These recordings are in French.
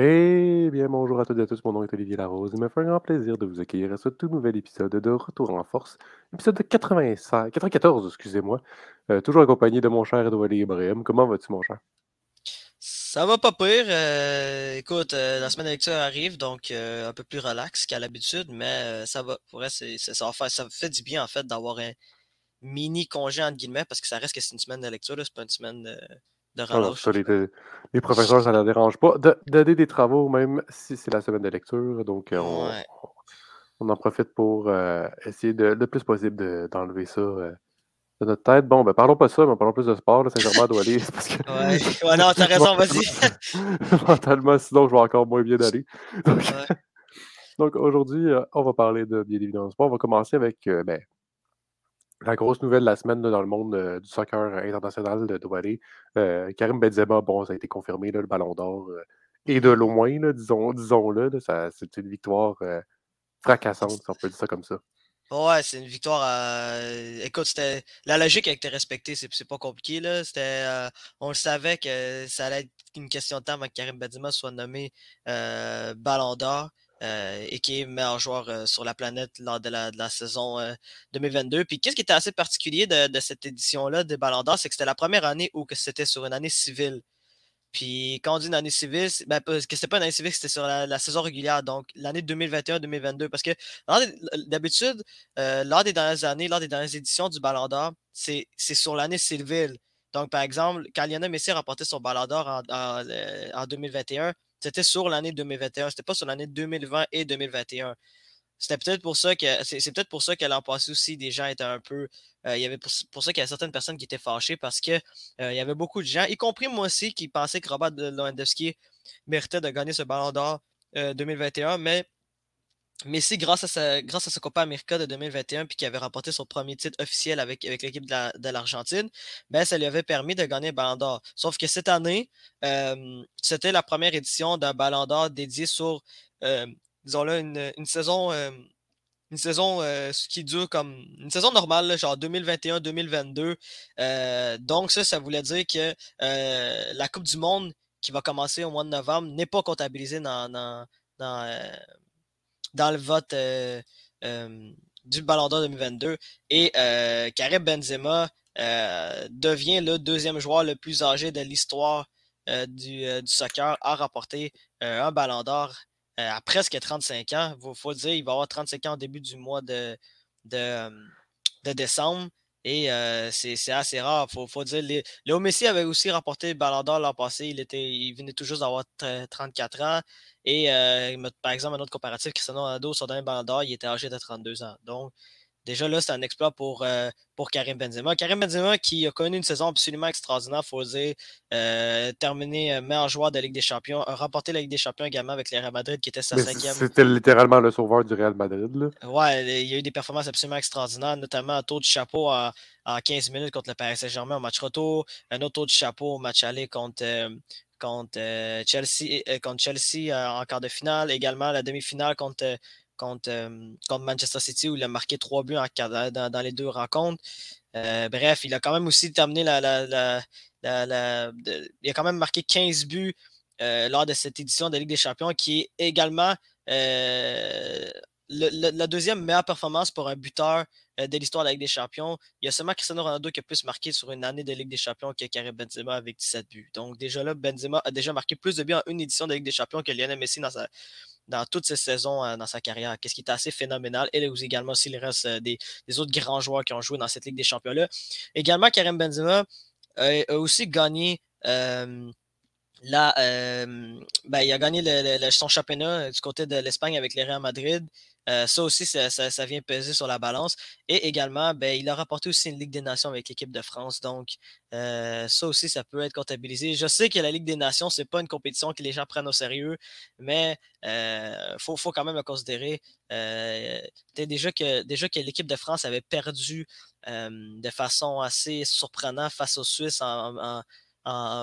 Eh bien, bonjour à toutes et à tous, mon nom est Olivier Larose. Il me fait un grand plaisir de vous accueillir à ce tout nouvel épisode de Retour en force, épisode de 85, 94, excusez-moi. Euh, toujours accompagné de mon cher Edouard Ibrahim. Comment vas-tu, mon cher? Ça va pas pire. Euh, écoute, euh, la semaine de lecture arrive, donc un peu plus relax qu'à l'habitude, mais ça va. Pour vrai, ça fait du bien, en fait, d'avoir un mini congé, entre guillemets, parce que ça reste que c'est une semaine de lecture, c'est pas une semaine de de les, professeurs, ça ne leur dérange pas d'aider des travaux, même si c'est la semaine de lecture. Donc, euh, on, en profite pour euh, essayer de, le plus possible d'enlever ça euh, de notre tête. Bon, ben parlons pas de ça, mais parlons plus de sport. Saint-Germain doit aller. Parce que... ouais. ouais, non, t'as raison, vas-y. mentalement, sinon, je vais encore moins bien aller. Donc, aujourd'hui, on va parler de bien évidemment sport. On va commencer avec ben, la grosse nouvelle de la semaine dans le monde euh, du soccer international de Doualé, euh, Karim Benzema, bon, ça a été confirmé, le ballon d'or. Euh, et de loin, disons, disons-le, c'est une victoire fracassante, si on peut dire ça comme ça. Ouais, c'est une victoire. Écoute, c'était la logique a été respectée, c'est pas compliqué. Là. On le savait que ça allait être une question de temps avant que Karim Benzema soit nommé Ballon d'or. Euh, et qui est meilleur joueur euh, sur la planète lors de la, saison 2022. Euh, Puis qu'est-ce qui était assez particulier de, cette édition-là des Ballons d'Or, c'est que c'était la première année où c'était sur une année civile. Puis quand on dit une année civile, ben, que c'était pas une année civile, c'était sur la, saison régulière, donc l'année 2021-2022. Parce que d'habitude, lors des dernières années, lors des dernières éditions du Ballon d'Or, c'est sur l'année civile. Donc, par exemple, quand Lionel Messi a remporté son Ballon d'Or en 2021, c'était sur l'année 2021. C'était pas sur l'année 2020 et 2021. C'était peut-être pour ça que c'est, peut-être pour ça que l'an passé aussi, des gens étaient un peu. Euh, il y avait pour, ça qu'il y a certaines personnes qui étaient fâchées parce que euh, il y avait beaucoup de gens, y compris moi aussi, qui pensaient que Robert Lewandowski méritait de gagner ce ballon d'or 2021, euh, mais Messi, grâce à sa, grâce à sa Copa América de 2021, puis qui avait remporté son premier titre officiel avec, avec l'équipe de l'Argentine, ben, ça lui avait permis de gagner le Ballon d'Or. Sauf que cette année, c'était la première édition d'un Ballon d'Or dédié sur, disons-le, une, saison, une saison qui dure comme une saison normale, genre 2021-2022. donc, ça, ça voulait dire que la Coupe du Monde qui va commencer au mois de novembre n'est pas comptabilisée dans dans le vote euh, euh, du Ballon d'Or 2022. Et euh, Karim Benzema devient le deuxième joueur le plus âgé de l'histoire du, soccer à remporter un Ballon d'Or à presque 35 ans. Il faut dire, il va avoir 35 ans au début du mois de, de, décembre. Et c'est assez rare. Il faut, dire. Léo Messi avait aussi remporté le Ballon d'Or l'an passé. Il, était, il venait tout juste d'avoir 34 ans. Et euh, par exemple, un autre comparatif, Cristiano Ronaldo, son dernier ballon d'or, il était âgé de 32 ans. Donc, déjà là, c'est un exploit pour, euh, pour Karim Benzema. Karim Benzema qui a connu une saison absolument extraordinaire, il faut dire, euh, terminé meilleur joueur de la Ligue des Champions, a remporté la Ligue des Champions également avec le Real Madrid qui était sa cinquième. C'était littéralement le sauveur du Real Madrid. Là. Ouais, il y a eu des performances absolument extraordinaires, notamment un tour de chapeau en, 15 minutes contre le Paris Saint-Germain au match retour, un autre tour de chapeau au match aller contre, contre euh, Chelsea, euh, contre Chelsea euh, en quart de finale, également la demi-finale contre, contre, Manchester City où il a marqué trois buts dans, les deux rencontres. bref, il a quand même aussi terminé la, la, la, il a quand même marqué 15 buts lors de cette édition de Ligue des Champions, qui est également la deuxième meilleure performance pour un buteur euh, de l'histoire de la Ligue des Champions. Il y a seulement Cristiano Ronaldo qui a plus marqué sur une année de Ligue des Champions que Karim Benzema avec 17 buts. Donc déjà là, Benzema a déjà marqué plus de buts en une édition de Ligue des Champions que Lionel Messi dans, sa, dans toutes ses saisons euh, dans sa carrière. Qu'est-ce qui est assez phénoménal. Et également aussi le reste euh, des, autres grands joueurs qui ont joué dans cette Ligue des Champions-là. Également, Karim Benzema a aussi gagné Là, ben, il a gagné son championnat du côté de l'Espagne avec le Real Madrid. Euh, ça aussi, ça, vient peser sur la balance. Et également, ben, il a rapporté aussi une Ligue des Nations avec l'équipe de France. Donc, euh, ça aussi, ça peut être comptabilisé. Je sais que la Ligue des Nations, ce n'est pas une compétition que les gens prennent au sérieux, mais il euh, faut, quand même le considérer. déjà que, déjà que l'équipe de France avait perdu de façon assez surprenante face aux Suisses en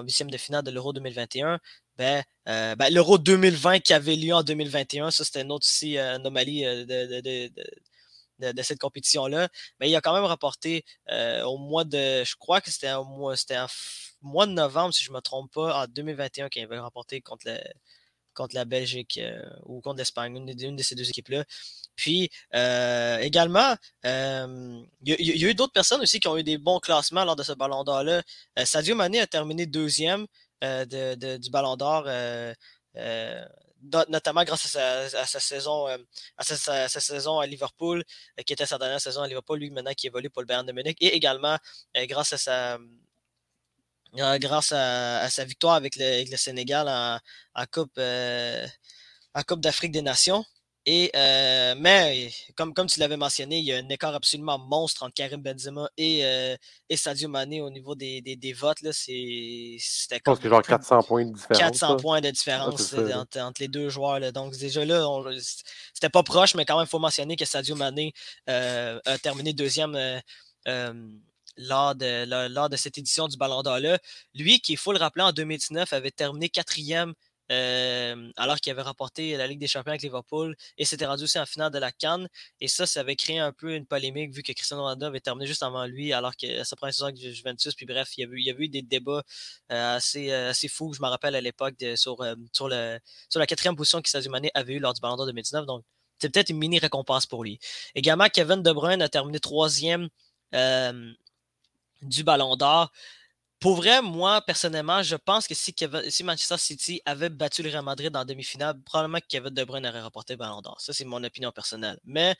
huitième de finale de l'Euro 2021 ben, euh, ben, l'Euro 2020 qui avait lieu en 2021, ça c'était une autre aussi euh, anomalie euh, de, cette compétition-là. Mais il a quand même rapporté au mois de, je crois que c'était au mois, c'était mois de novembre, si je ne me trompe pas, en 2021, qu'il avait remporté contre le, contre la Belgique ou contre l'Espagne, une, de ces deux équipes-là. Puis également, il y, a eu d'autres personnes aussi qui ont eu des bons classements lors de ce ballon d'or-là. Sadio Mané a terminé deuxième du ballon d'or notamment grâce à sa, saison, à sa, saison à Liverpool, qui était sa dernière saison à Liverpool, lui maintenant qui évolue pour le Bayern de Munich, et également grâce à sa grâce à, sa victoire avec le, Sénégal en, Coupe, en Coupe d'Afrique des Nations. Et, euh, mais, comme, comme tu l'avais mentionné, il y a un écart absolument monstre entre Karim Benzema et, euh, et Sadio Mané au niveau des, des, des votes. C'était comme. genre 400 points de différence. 400 points de différence entre, entre, les deux joueurs. Là. Donc, déjà là, c'était pas proche, mais quand même, il faut mentionner que Sadio Mané euh, a terminé deuxième. Lors de, lors de cette édition du Ballon d'Or-là. Lui, qui, il faut le rappeler, en 2019, avait terminé quatrième alors qu'il avait remporté la Ligue des Champions avec Liverpool et s'était rendu aussi en finale de la Cannes. Et ça, ça avait créé un peu une polémique vu que Cristiano Ronaldo avait terminé juste avant lui, alors que sa première saison avec Juventus. Puis bref, il y a eu, des débats assez, assez fous, je me rappelle à l'époque, sur la quatrième position que Sadio Mané avait eu lors du Ballon d'Or 2019. Donc, c'est peut-être une mini récompense pour lui. Également, Kevin De Bruyne a terminé troisième du Ballon d'Or. Pour vrai, moi, personnellement, je pense que si, Manchester City avait battu le Real Madrid en demi-finale, probablement que Kevin De Bruyne aurait remporté Ballon d'Or. Ça, c'est mon opinion personnelle. Mais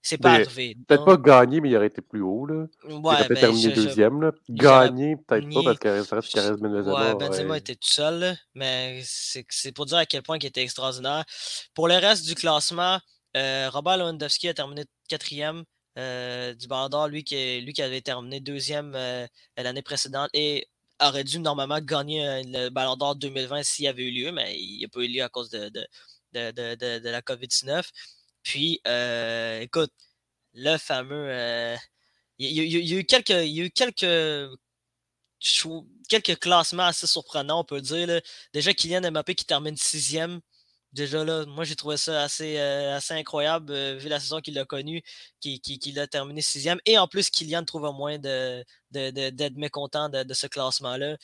c'est pas arrivé. Peut-être pas gagné, mais il aurait été plus haut. Là. Ouais, il peut-être terminé deuxième. Là. Gagné, peut-être pas, parce qu'il reste Carrez Benzema. Ouais, Benzema était tout seul, mais c'est pour dire à quel point il était extraordinaire. Pour le reste du classement, euh, Robert Lewandowski a terminé quatrième. Euh, du Ballon lui qui, lui qui avait terminé deuxième euh, l'année précédente et aurait dû normalement gagner euh, le Ballon d'Or 2020 s'il avait eu lieu, mais il n'a pas eu lieu à cause de, de, de, la COVID-19. Puis, écoute, le fameux. il, y a, eu quelques, y a eu quelques, quelques classements assez surprenants, on peut dire. Déjà, Kylian Mbappé qui termine sixième déjà là, moi j'ai trouvé ça assez, euh, assez incroyable euh, vu la saison qu'il a connue, qu'il qui, a terminé sixième. Et en plus, Kylian trouve un moyen d'être de, de, mécontent de, ce classement-là.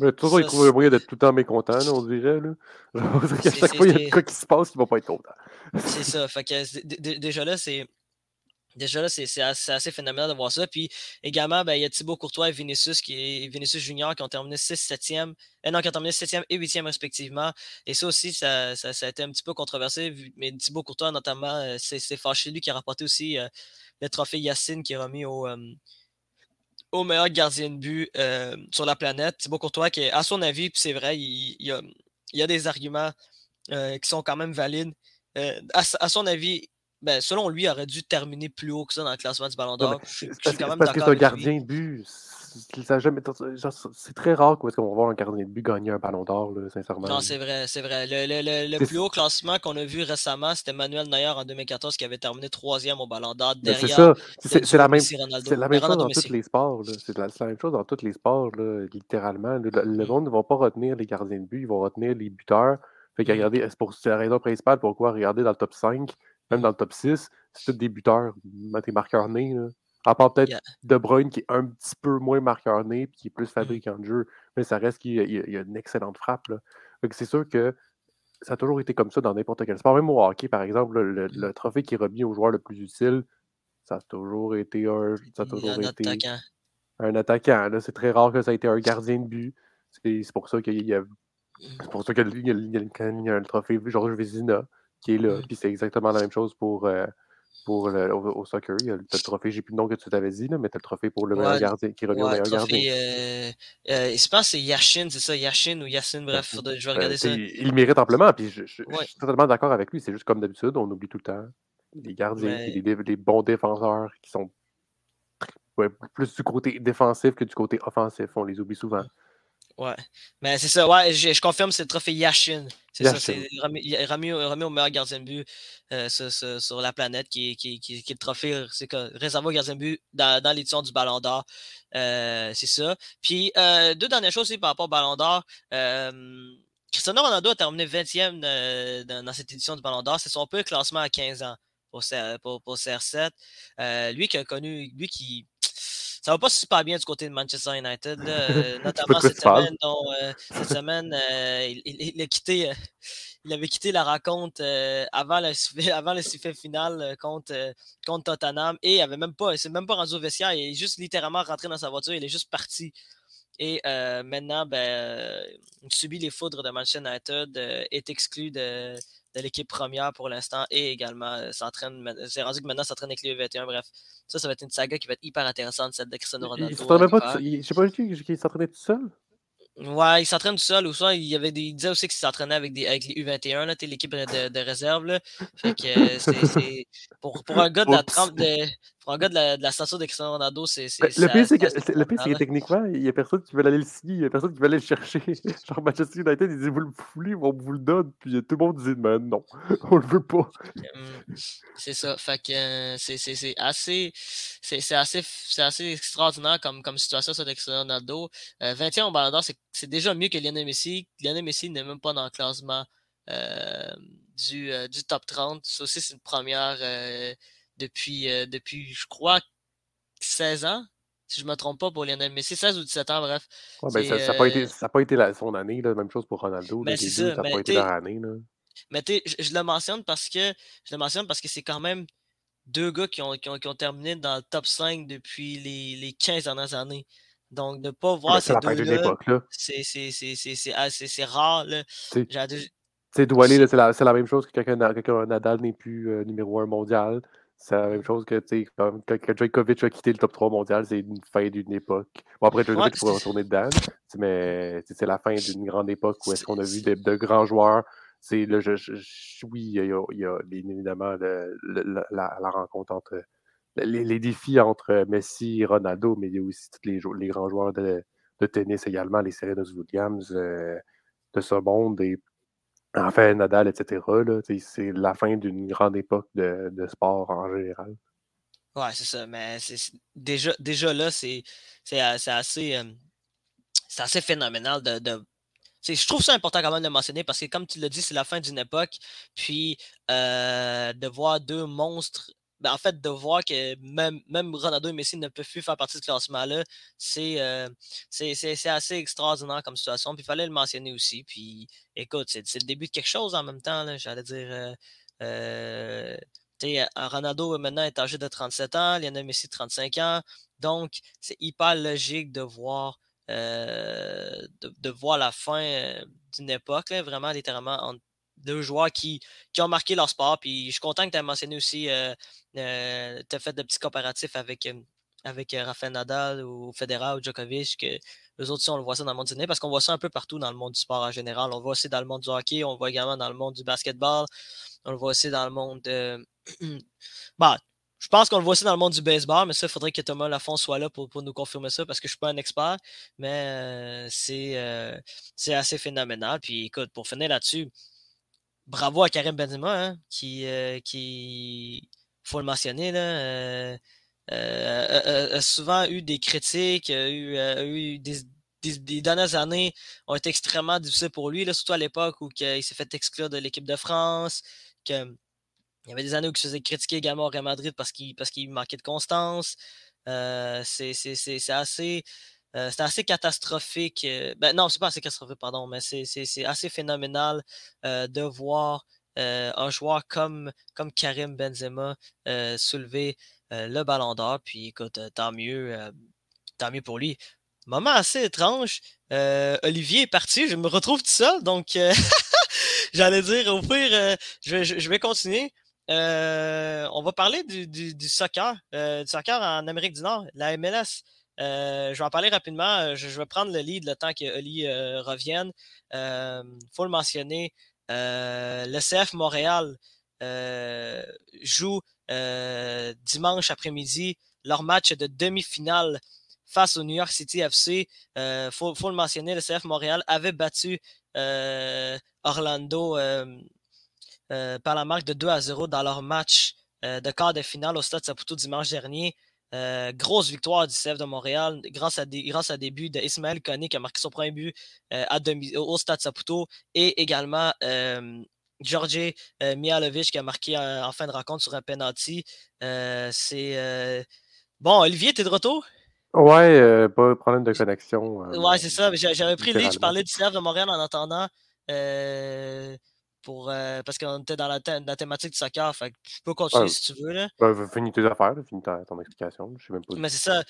Mais toujours, il trouve un moyen d'être tout le temps mécontent, on dirait. Là. à chaque fois, il y a quelque chose qui se passe, il ne va pas être content. c'est ça. Fait que, déjà là, c'est Déjà là, c'est assez, phénoménal de voir ça. Puis également, ben, il y a Thibaut Courtois et Vinicius, qui, Vinicius Junior qui ont terminé 6 7e, euh, non, qui ont terminé 7e et 8e respectivement. Et ça aussi, ça, a été un petit peu controversé. Mais Thibaut Courtois, notamment, euh, c'est fâché lui qui a rapporté aussi euh, le trophée Yacine qui est remis au, meilleur gardien de but sur la planète. Thibaut Courtois, qui, à son avis, c'est vrai, il, y a, il, a, des arguments qui sont quand même valides. À, à, son avis, ben, selon lui, il aurait dû terminer plus haut que ça dans le classement du Ballon d'Or. Parce que c'est un gardien de but. C'est très rare qu'on va voir un gardien de but gagner un ballon d'or, sincèrement. Non, c'est vrai, c'est vrai. Le, le, plus haut classement qu'on a vu récemment, c'était Manuel Neuer en 2014 qui avait terminé troisième au ballon d'or ben, derrière. C'est ça. C'est la même, la même chose dans tous les sports. C'est la, même chose dans tous les sports, littéralement. Le, mm. monde ne va pas retenir les gardiens de but, ils vont retenir les buteurs. Fait mm. c'est la raison principale pourquoi regarder dans le top 5 même dans le top 6, c'est tous des buteurs, tes marqueurs nés. À part peut-être De Bruyne qui est un petit peu moins marqueur né puis qui est plus mmh. fabricant de jeu, mais ça reste qu'il y, a une excellente frappe. C'est sûr que ça a toujours été comme ça dans n'importe quel sport. Même au hockey, par exemple, le, mmh. trophée qui est remis au joueur le plus utile, ça a toujours été un, ça a toujours un été attaquant. un attaquant. C'est très rare que ça ait été un gardien de but. C'est pour ça qu'il y a. C'est pour ça qu'il y, y, a le trophée Georges Vézina qui est là. Puis c'est exactement la même chose pour, euh, pour le, au, soccer. Il y a le trophée, j'ai plus de nom que tu t'avais dit, là, mais tu as le trophée pour le meilleur gardien qui revient au meilleur gardien. Euh, euh, je pense que c'est Yashin, c'est ça, Yashin ou Yassin, bref, je vais regarder ça. Il, mérite amplement, puis je, suis totalement d'accord avec lui. C'est juste comme d'habitude, on oublie tout le temps les gardiens, et les, bons défenseurs qui sont plus du côté défensif que du côté offensif. On les oublie souvent. Ouais. Mais c'est ça, ouais, je, confirme, c'est le trophée Yashin. C'est ça, c'est remis, au meilleur gardien de but euh, sur, la planète, qui, qui, qui, est le trophée réservé au gardien de but dans, dans l'édition du Ballon d'Or. Euh, c'est ça. Puis, euh, deux dernières choses aussi par rapport au Ballon d'Or. Cristiano Ronaldo a terminé 20e dans, cette édition du Ballon d'Or. C'est son peu classement à 15 ans pour, pour, pour CR7. lui qui a connu, lui qui ça va pas super bien du côté de Manchester United, euh, notamment cette semaine, dont, euh, cette semaine, euh, il, a quitté, il avait quitté la rencontre avant, le, avant le sifflet final contre, contre Tottenham et il avait même pas, il s'est même pas rendu au vestiaire, il est juste littéralement rentré dans sa voiture, il est juste parti. Et maintenant, ben, il subit les foudres de Manchester United, est exclu de, de l'équipe première pour l'instant et également s'entraîne. C'est rendu que maintenant s'entraîne avec les U21. Bref, ça, ça va être une saga qui va être hyper intéressante, celle de Cristiano Ronaldo. Il, s'entraînait pas, je sais pas qui s'entraînait tout seul? Ouais, il s'entraîne tout seul. Ou soit, il, y avait des, il disait aussi qu'il s'entraînait avec, des, avec les U21, l'équipe de, de, réserve. Là. Fait que euh, c'est, pour, pour un gars de la trempe de, pour un gars de la, de la stature de Cristiano Ronaldo, c'est. Le pire, c'est que, techniquement, il n'y a personne qui veut aller le signer, il n'y a personne qui veut aller le chercher. Genre, Manchester United, ils disent Vous le voulez, on vous le donne. Puis tout le monde dit Mais non, on le veut pas. Hum, c'est ça. Fait que euh, c'est assez, c'est assez, assez extraordinaire comme, comme situation, ça, de Cristiano Ronaldo. 20e euh, au Ballon d'Or, c'est déjà mieux que Lionel Messi. Lionel Messi n'est même pas dans le classement. Euh, du, du top 30. Ça aussi, c'est une première depuis, euh, depuis, je crois, 16 ans, si je ne me trompe pas pour Lionel Messi, 16 ou 17 ans, bref. ben, ça n'a pas été, euh pas été la, son année, là, même chose pour Ronaldo. Ben, ça n'a pas été leur année. Là. Mais je, je, le mentionne parce que je le mentionne parce que c'est quand même deux gars qui ont, qui ont, qui ont, terminé dans le top 5 depuis les, les 15 dernières années. Donc, ne pas voir ces deux-là, c'est rare. C'est Doualé, c'est la, la, même chose que quelqu'un Nadal n'est plus euh, numéro 1 mondial. C'est la même chose que quand, quand Djokovic a quitté le top 3 mondial, c'est une fin d'une époque. Bon, après, Djokovic pourrait retourner dedans, mais c'est la fin d'une grande époque où est-ce qu'on a vu de, de, grands joueurs. C'est le, je, je, oui, il y, a, il y, a, bien évidemment le, le, la, la, rencontre entre les, les, défis entre Messi et Ronaldo, mais il y a aussi tous les, les grands joueurs de, de tennis également, les Serena Williams euh, de ce monde. Et Enfin, Nadal, etc. C'est la fin d'une grande époque de, de, sport en général. Ouais, c'est ça. Mais déjà, déjà là, c'est assez, euh, assez phénoménal de, je trouve ça important quand même de mentionner parce que, comme tu l'as dit, c'est la fin d'une époque. Puis, euh, de voir deux monstres ben, en fait, de voir que même, même Ronaldo et Messi ne peuvent plus faire partie de ce classement-là, euh, c'est assez extraordinaire comme situation. Puis il fallait le mentionner aussi. Puis écoute, c'est le début de quelque chose en même temps. J'allais dire. Euh, euh, Ronaldo maintenant est âgé de 37 ans, Lionel Messi de 35 ans. Donc, c'est hyper logique de voir, de, voir la fin d'une époque, vraiment littéralement entre deux joueurs qui, qui ont marqué leur sport. Puis je suis content que tu aies mentionné aussi, euh, euh tu as fait de petits comparatifs avec, euh, avec Rafael Nadal ou Federer ou Djokovic, que les autres, on le voit ça dans le monde du parce qu'on voit ça un peu partout dans le monde du sport en général. On le voit aussi dans le monde du hockey, on le voit également dans le monde du basketball, on le voit aussi dans le monde de. bah, je pense qu'on le voit aussi dans le monde du baseball, mais ça, il faudrait que Thomas Lafont soit là pour, pour, nous confirmer ça parce que je ne suis pas un expert, mais c'est assez phénoménal. Puis écoute, pour finir là-dessus, bravo à Karim Benzema, hein, qui, euh, qui, faut le mentionner, là, euh, euh, a, souvent eu des critiques, eu, eu des, des, dernières années ont été extrêmement difficiles pour lui, là, surtout à l'époque où il s'est fait exclure de l'équipe de France, que, il y avait des années où il se faisait critiquer également au Real Madrid parce qu'il manquait de constance. c'est assez euh, c'est assez catastrophique. Euh, ben, non, c'est pas assez catastrophique, pardon, mais c'est assez phénoménal euh, de voir un joueur comme, comme Karim Benzema soulever le ballon d'or. Puis écoute, tant mieux, tant mieux pour lui. Moment assez étrange. Olivier est parti, je me retrouve tout seul, donc j'allais dire au je, vais continuer. on va parler du, du soccer, du soccer en Amérique du Nord, la MLS. Euh, je vais en parler rapidement. Euh, je, vais prendre le lead le temps que Oli euh, revienne. Il faut le mentionner. le CF Montréal joue dimanche après-midi leur match de demi-finale face au New York City FC. Il faut, le mentionner, le CF Montréal avait battu Orlando par la marque de 2 à 0 dans leur match de quart de finale au Stade Saputo dimanche dernier. Euh, grosse victoire du CF de Montréal grâce à des, grâce à des buts d'Ismaël Koné qui a marqué son premier but euh, à demi, au Stade Saputo et également euh, Georgi Mialovic qui a marqué en, fin de rencontre sur un penalty. c'est bon, Olivier, tu es de retour? Ouais, pas de problème de connexion. ouais, c'est ça. J'avais pris le lead, je parlais du CF de Montréal en attendant. Pour, parce qu'on était dans la, thématique du soccer. Fait je peux continuer si tu veux. Là. finis tes affaires, finis ton explication. Je sais même pas. Mais c'est ça.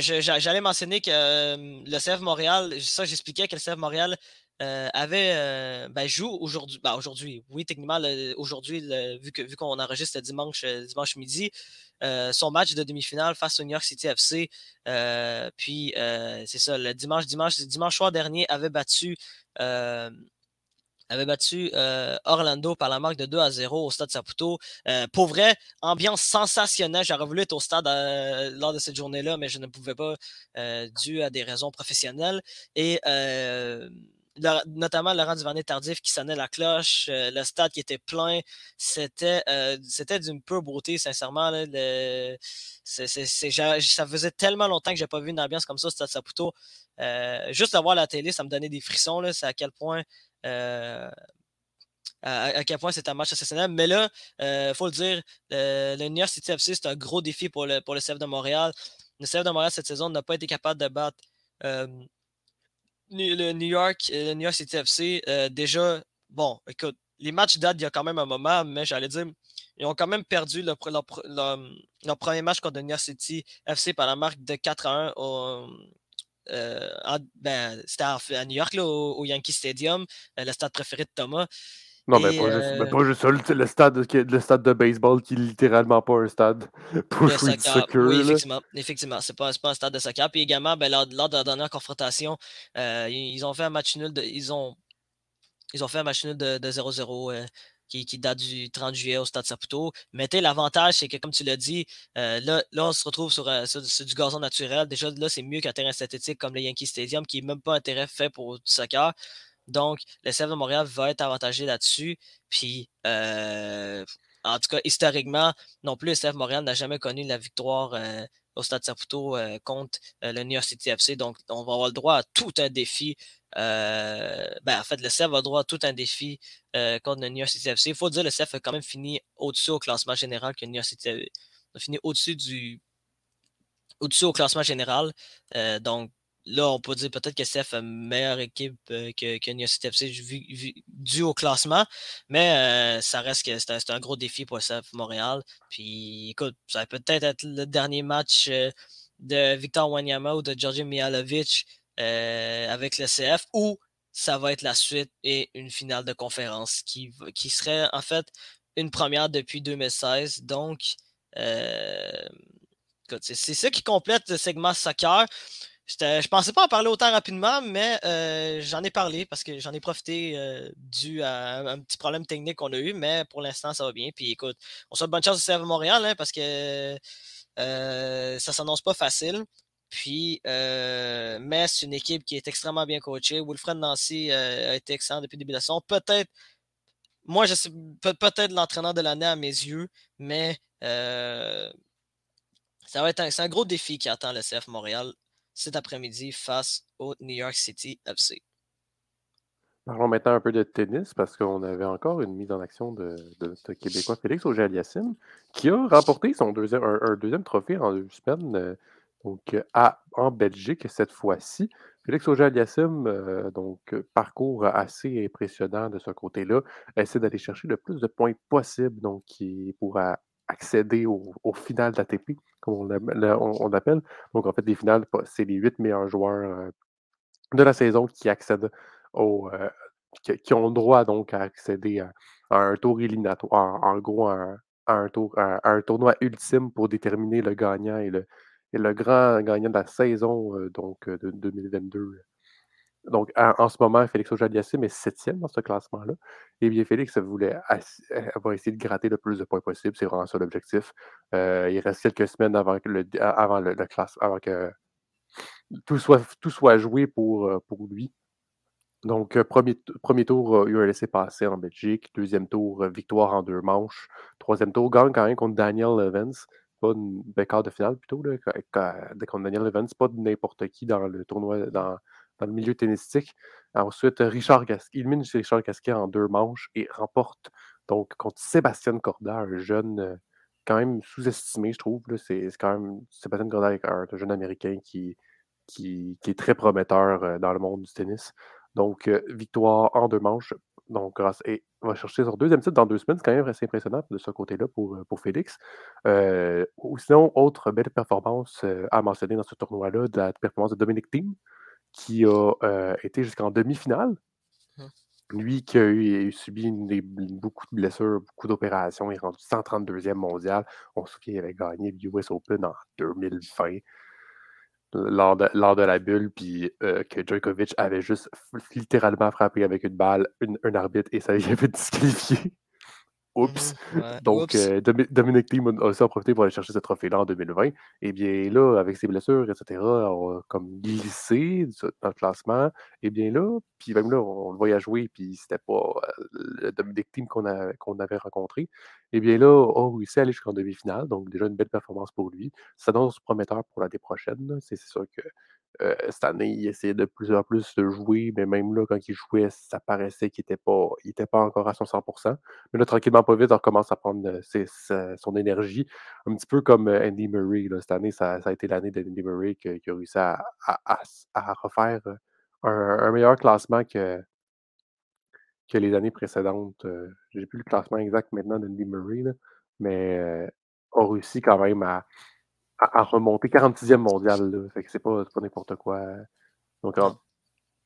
J'allais mentionner que le CF Montréal, ça j'expliquais que le CF Montréal avait ben, joue aujourd'hui. Ben, aujourd'hui, oui, techniquement, aujourd'hui, vu qu'on vu enregistre dimanche, dimanche midi, son match de demi-finale face au New York City FC. puis c'est ça, le dimanche, dimanche, dimanche soir dernier, avait battu avait battu Orlando par la marque de 2 à 0 au stade Saputo. pour vrai, ambiance sensationnelle. J'aurais voulu être au stade lors de cette journée-là, mais je ne pouvais pas dû à des raisons professionnelles. Et notamment Laurent Duvernay-Tardif qui sonnait la cloche, euh, le stade qui était plein. C'était euh, d'une pure beauté, sincèrement. ça faisait tellement longtemps que j'ai pas vu une ambiance comme ça au stade Saputo. Euh, juste à voir la télé, ça me donnait des frissons. C'est à quel point. À, quel point c'était un match exceptionnel. Mais là, il faut le dire, le New York City FC, c'est un gros défi pour le, pour le CF de Montréal. Le CF de Montréal, cette saison, n'a pas été capable de battre le New York, euh, le New York City FC, euh, déjà, bon, écoute, les matchs datent il y a quand même un moment, mais j'allais dire, ils ont quand même perdu leur, premier match contre le New York City FC par la marque de 4 à 1 au, euh, ben, c'était à, New York, là, au, Yankee Stadium, le stade préféré de Thomas. Non, mais pas, juste, mais pas, juste, ça. Le stade, le stade de baseball qui est littéralement pas un stade pour jouer du soccer. Oui, effectivement. effectivement c'est pas, pas un stade de soccer. Puis également, ben, lors, de la dernière confrontation, euh, ils ont fait un match nul de. Ils ont, ils ont fait un match nul de 0-0. Euh, qui, date du 30 juillet au Stade Saputo. Mais l'avantage, c'est que, comme tu l'as dit, euh, là, là, on se retrouve sur, sur, du gazon naturel. Déjà, là, c'est mieux qu'un terrain synthétique comme le Yankee Stadium, qui n'est même pas un terrain fait pour du soccer. Donc, le CF de Montréal va être avantagé là-dessus. Puis, euh, en tout cas, historiquement, non plus, le CF Montréal n'a jamais connu la victoire euh, au Stade Saputo euh, contre le New York City FC. Donc, on va avoir le droit à tout un défi. Ben, en fait, le CF le droit à tout un défi contre le New York City FC. Il faut dire que le CF a quand même fini au-dessus au classement général que le New York City a fini au-dessus du au-dessus au classement général. donc, là, on peut dire peut-être que CF a une meilleure équipe euh, que, que New City FC dû au classement, mais euh, ça reste que c'est un, gros défi pour CF Montréal. Puis écoute, ça va peut-être être le dernier match euh, de Victor Wanyama ou de Georgi Mihalovic avec le CF ou ça va être la suite et une finale de conférence qui, qui serait en fait une première depuis 2016. Donc, c'est ça qui complète le segment soccer. Je pensais pas en parler autant rapidement, mais euh, j'en ai parlé parce que j'en ai profité euh, dû à un, petit problème technique qu'on a eu, mais pour l'instant, ça va bien. Puis écoute, on souhaite bonne chance au CF Montréal hein, parce que euh, ça s'annonce pas facile. Puis, mais c'est une équipe qui est extrêmement bien coachée. Wilfred Nancy a été excellent depuis le début de la saison. Peut-être, moi, je sais peut-être l'entraîneur de l'année à mes yeux, mais ça va être un, un gros défi qui attend le CF Montréal cet après-midi face au New York City FC. Parlons maintenant un peu de tennis parce qu'on avait encore une mise en action de, notre Québécois Félix Auger-Aliassime qui a remporté son deuxième, un, deuxième trophée en deux semaines euh, donc, à, en Belgique cette fois-ci. Félix Auger-Aliassime, euh, donc parcours assez impressionnant de ce côté-là, essaie d'aller chercher le plus de points possible donc, qui pourra accéder au, au final d'ATP, comme on, l'appelle. Donc, en fait, les finales, c'est les huit meilleurs joueurs euh, de la saison qui accèdent au. Euh, qui, ont le droit donc à accéder à, un tour éliminatoire, en, gros, à, un tour, un tournoi ultime pour déterminer le gagnant et le, et le grand gagnant de la saison euh, donc, de 2022 donc, en, ce moment, Félix auger est septième dans ce classement-là. Et bien, Félix voulait euh, va essayer de gratter le plus de points possible. C'est vraiment ça l'objectif. Euh, il reste quelques semaines avant, que le, avant le, classe, avant que tout soit, tout soit joué pour, euh, pour lui. Donc, premier, premier tour, il a laissé passer en Belgique. Deuxième tour, victoire en deux manches. Troisième tour, gagne quand même contre Daniel Evans. Pas une ben, quart de finale plutôt, là, contre Daniel Evans. Pas n'importe qui dans le tournoi, dans, dans le milieu tennistique. Ensuite, Richard Gasquet, il mine Richard Gasquet en deux manches et remporte donc contre Sébastien Corda, un jeune euh, quand même sous-estimé, je trouve. C'est quand même Sébastien Corda, un, jeune américain qui, qui, est très prometteur euh, dans le monde du tennis. Donc, euh, victoire en deux manches. Donc, grâce, et va chercher son deuxième titre dans deux semaines. C'est quand même assez impressionnant de ce côté-là pour, pour Félix. ou sinon, autre belle performance à mentionner dans ce tournoi-là, de la performance de Dominic Thiem, qui a été jusqu'en demi-finale. Mmh. Lui qui a, eu, subi beaucoup de blessures, beaucoup d'opérations, il est rendu 132e mondial. On se souvient qu'il avait gagné l'US Open en 2020 lors de, lors de la bulle, puis que Djokovic avait juste littéralement frappé avec une balle un arbitre et ça y avait disqualifié. Oups! Mmh Donc, euh, Dominic Thiem a aussi profité pour aller chercher ce trophée-là en 2020. Et eh bien là, avec ses blessures, etc., on a comme glissé dans le classement. Et eh bien là, puis même là, on le voyait jouer, puis c'était pas euh, le Dominic Thiem qu'on avait rencontré. Et eh bien là, on a réussi à aller jusqu'en demi-finale. Donc, déjà une belle performance pour lui. Ça donne prometteur pour l'année prochaine. C'est sûr que euh, cette année, il essayait de plus en plus de jouer, mais même là, quand il jouait, ça paraissait qu'il n'était pas, pas encore à son 100%. Mais là, tranquillement, pas vite, on recommence à prendre euh, son énergie. Un petit peu comme euh, Andy Murray. cette année, ça, a été l'année d'Andy Murray qui, a réussi à, refaire un, meilleur classement que, les années précédentes. J'ai plus le classement exact maintenant d'Andy Murray, mais a réussi quand même à à, remonter 46e mondial. C'est pas, n'importe quoi. Donc,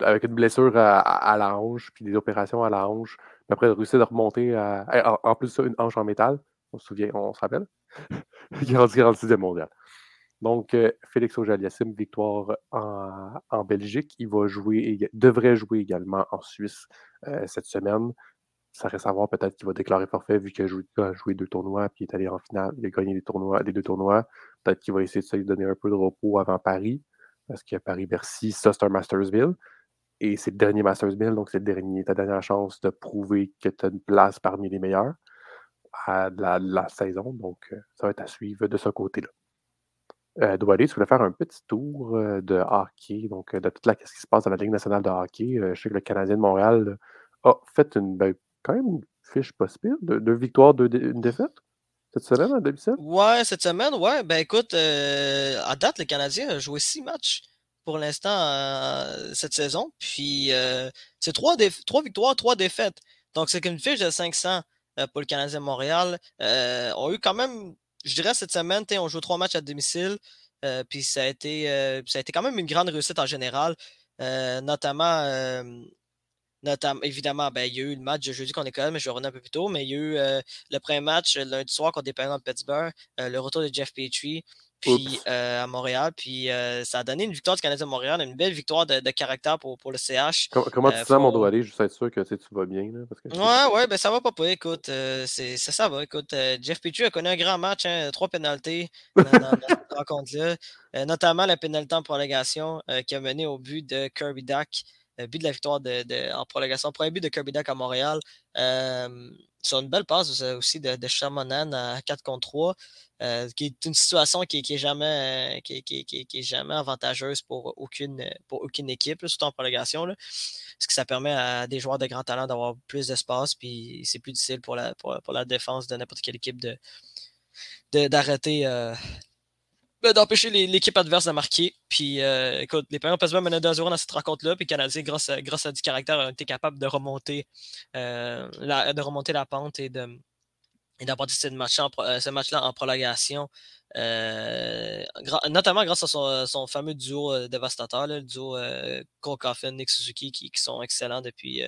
avec une blessure à, la hanche, puis des opérations à la hanche, après, réussir de remonter à, en, plus ça, une hanche en métal. On se souvient, on se rappelle. 46e mondial. Donc, euh, Félix auger victoire en, Belgique. Il va jouer, devrait jouer également en Suisse euh, cette semaine. Ça reste à voir peut-être qu'il va déclarer forfait vu qu'il a joué, deux tournois puis il est allé en finale. Il a gagné les deux tournois. Peut-être qu'il va essayer de se donner un peu de repos avant Paris. Parce qu'il y a Paris-Bercy, ça c'est un Mastersville. Et c'est le dernier Mastersville, donc c'est ta dernière chance de prouver que tu as une place parmi les meilleurs à la, saison. Donc, euh, ça va être à suivre de ce côté-là. Euh, tu voulais faire un petit tour euh, de hockey, donc de toute la ce qui se passe dans la Ligue nationale de hockey. je sais que le Canadien de Montréal a fait une, ben, quand même une fiche pas pire. Deux, deux une défaite cette semaine à domicile? Ouais, cette semaine, ouais. Ben écoute, euh, à date, le Canadien a joué six matchs pour l'instant euh, cette saison. Puis euh, c'est trois, trois, victoires, trois défaites. Donc c'est une fiche de 500 pour le Canadien de Montréal. on a eu quand même, je dirais cette semaine, on joue trois matchs à domicile. puis ça ça a été quand même une grande réussite en général. notamment Notamment, évidemment, ben, il y a eu le match de jeudi qu'on est mais je vais revenir un peu plus tôt, mais il y a eu euh, le premier match euh, lundi soir contre les Penguins de Pittsburgh, euh, le retour de Jeff Petrie, puis à Montréal, puis ça a donné une victoire du Canadien de Montréal, une belle victoire de, caractère pour, pour, le CH. Comment, tu te sens, mon doigt aller, juste être sûr que tu vas bien? Là, parce que... Ouais, ouais, ben ça va pas pas, écoute, c'est, ça, va, écoute, Jeff Petrie a connu un grand match, hein, trois pénalités dans, cette rencontre-là, notamment la pénalité en prolongation qui a mené au but de Kirby Duck but de la victoire en prolongation. Premier but de Kirby Duck à Montréal. Euh, sur une belle passe aussi de, de à 4 contre 3, euh, qui est une situation qui, qui est jamais, qui, qui, est jamais avantageuse pour aucune, pour aucune équipe, surtout en prolongation. Là, parce que ça permet à des joueurs de grand talent d'avoir plus d'espace, puis c'est plus difficile pour la, pour, la défense de n'importe quelle équipe d'arrêter euh, d'empêcher l'équipe adverse de marquer. Puis, euh, écoute, les Penguins Pittsburgh menaient 2-0 dans cette rencontre-là. Puis, Canadien, grâce à, grâce à du caractère, a été capable de remonter, euh, la, de remonter la pente et et d'apporter ce match-là en, euh, prolongation, notamment grâce à son, fameux duo dévastateur, le duo Cole Coffin, Nick Suzuki, qui, sont excellents depuis,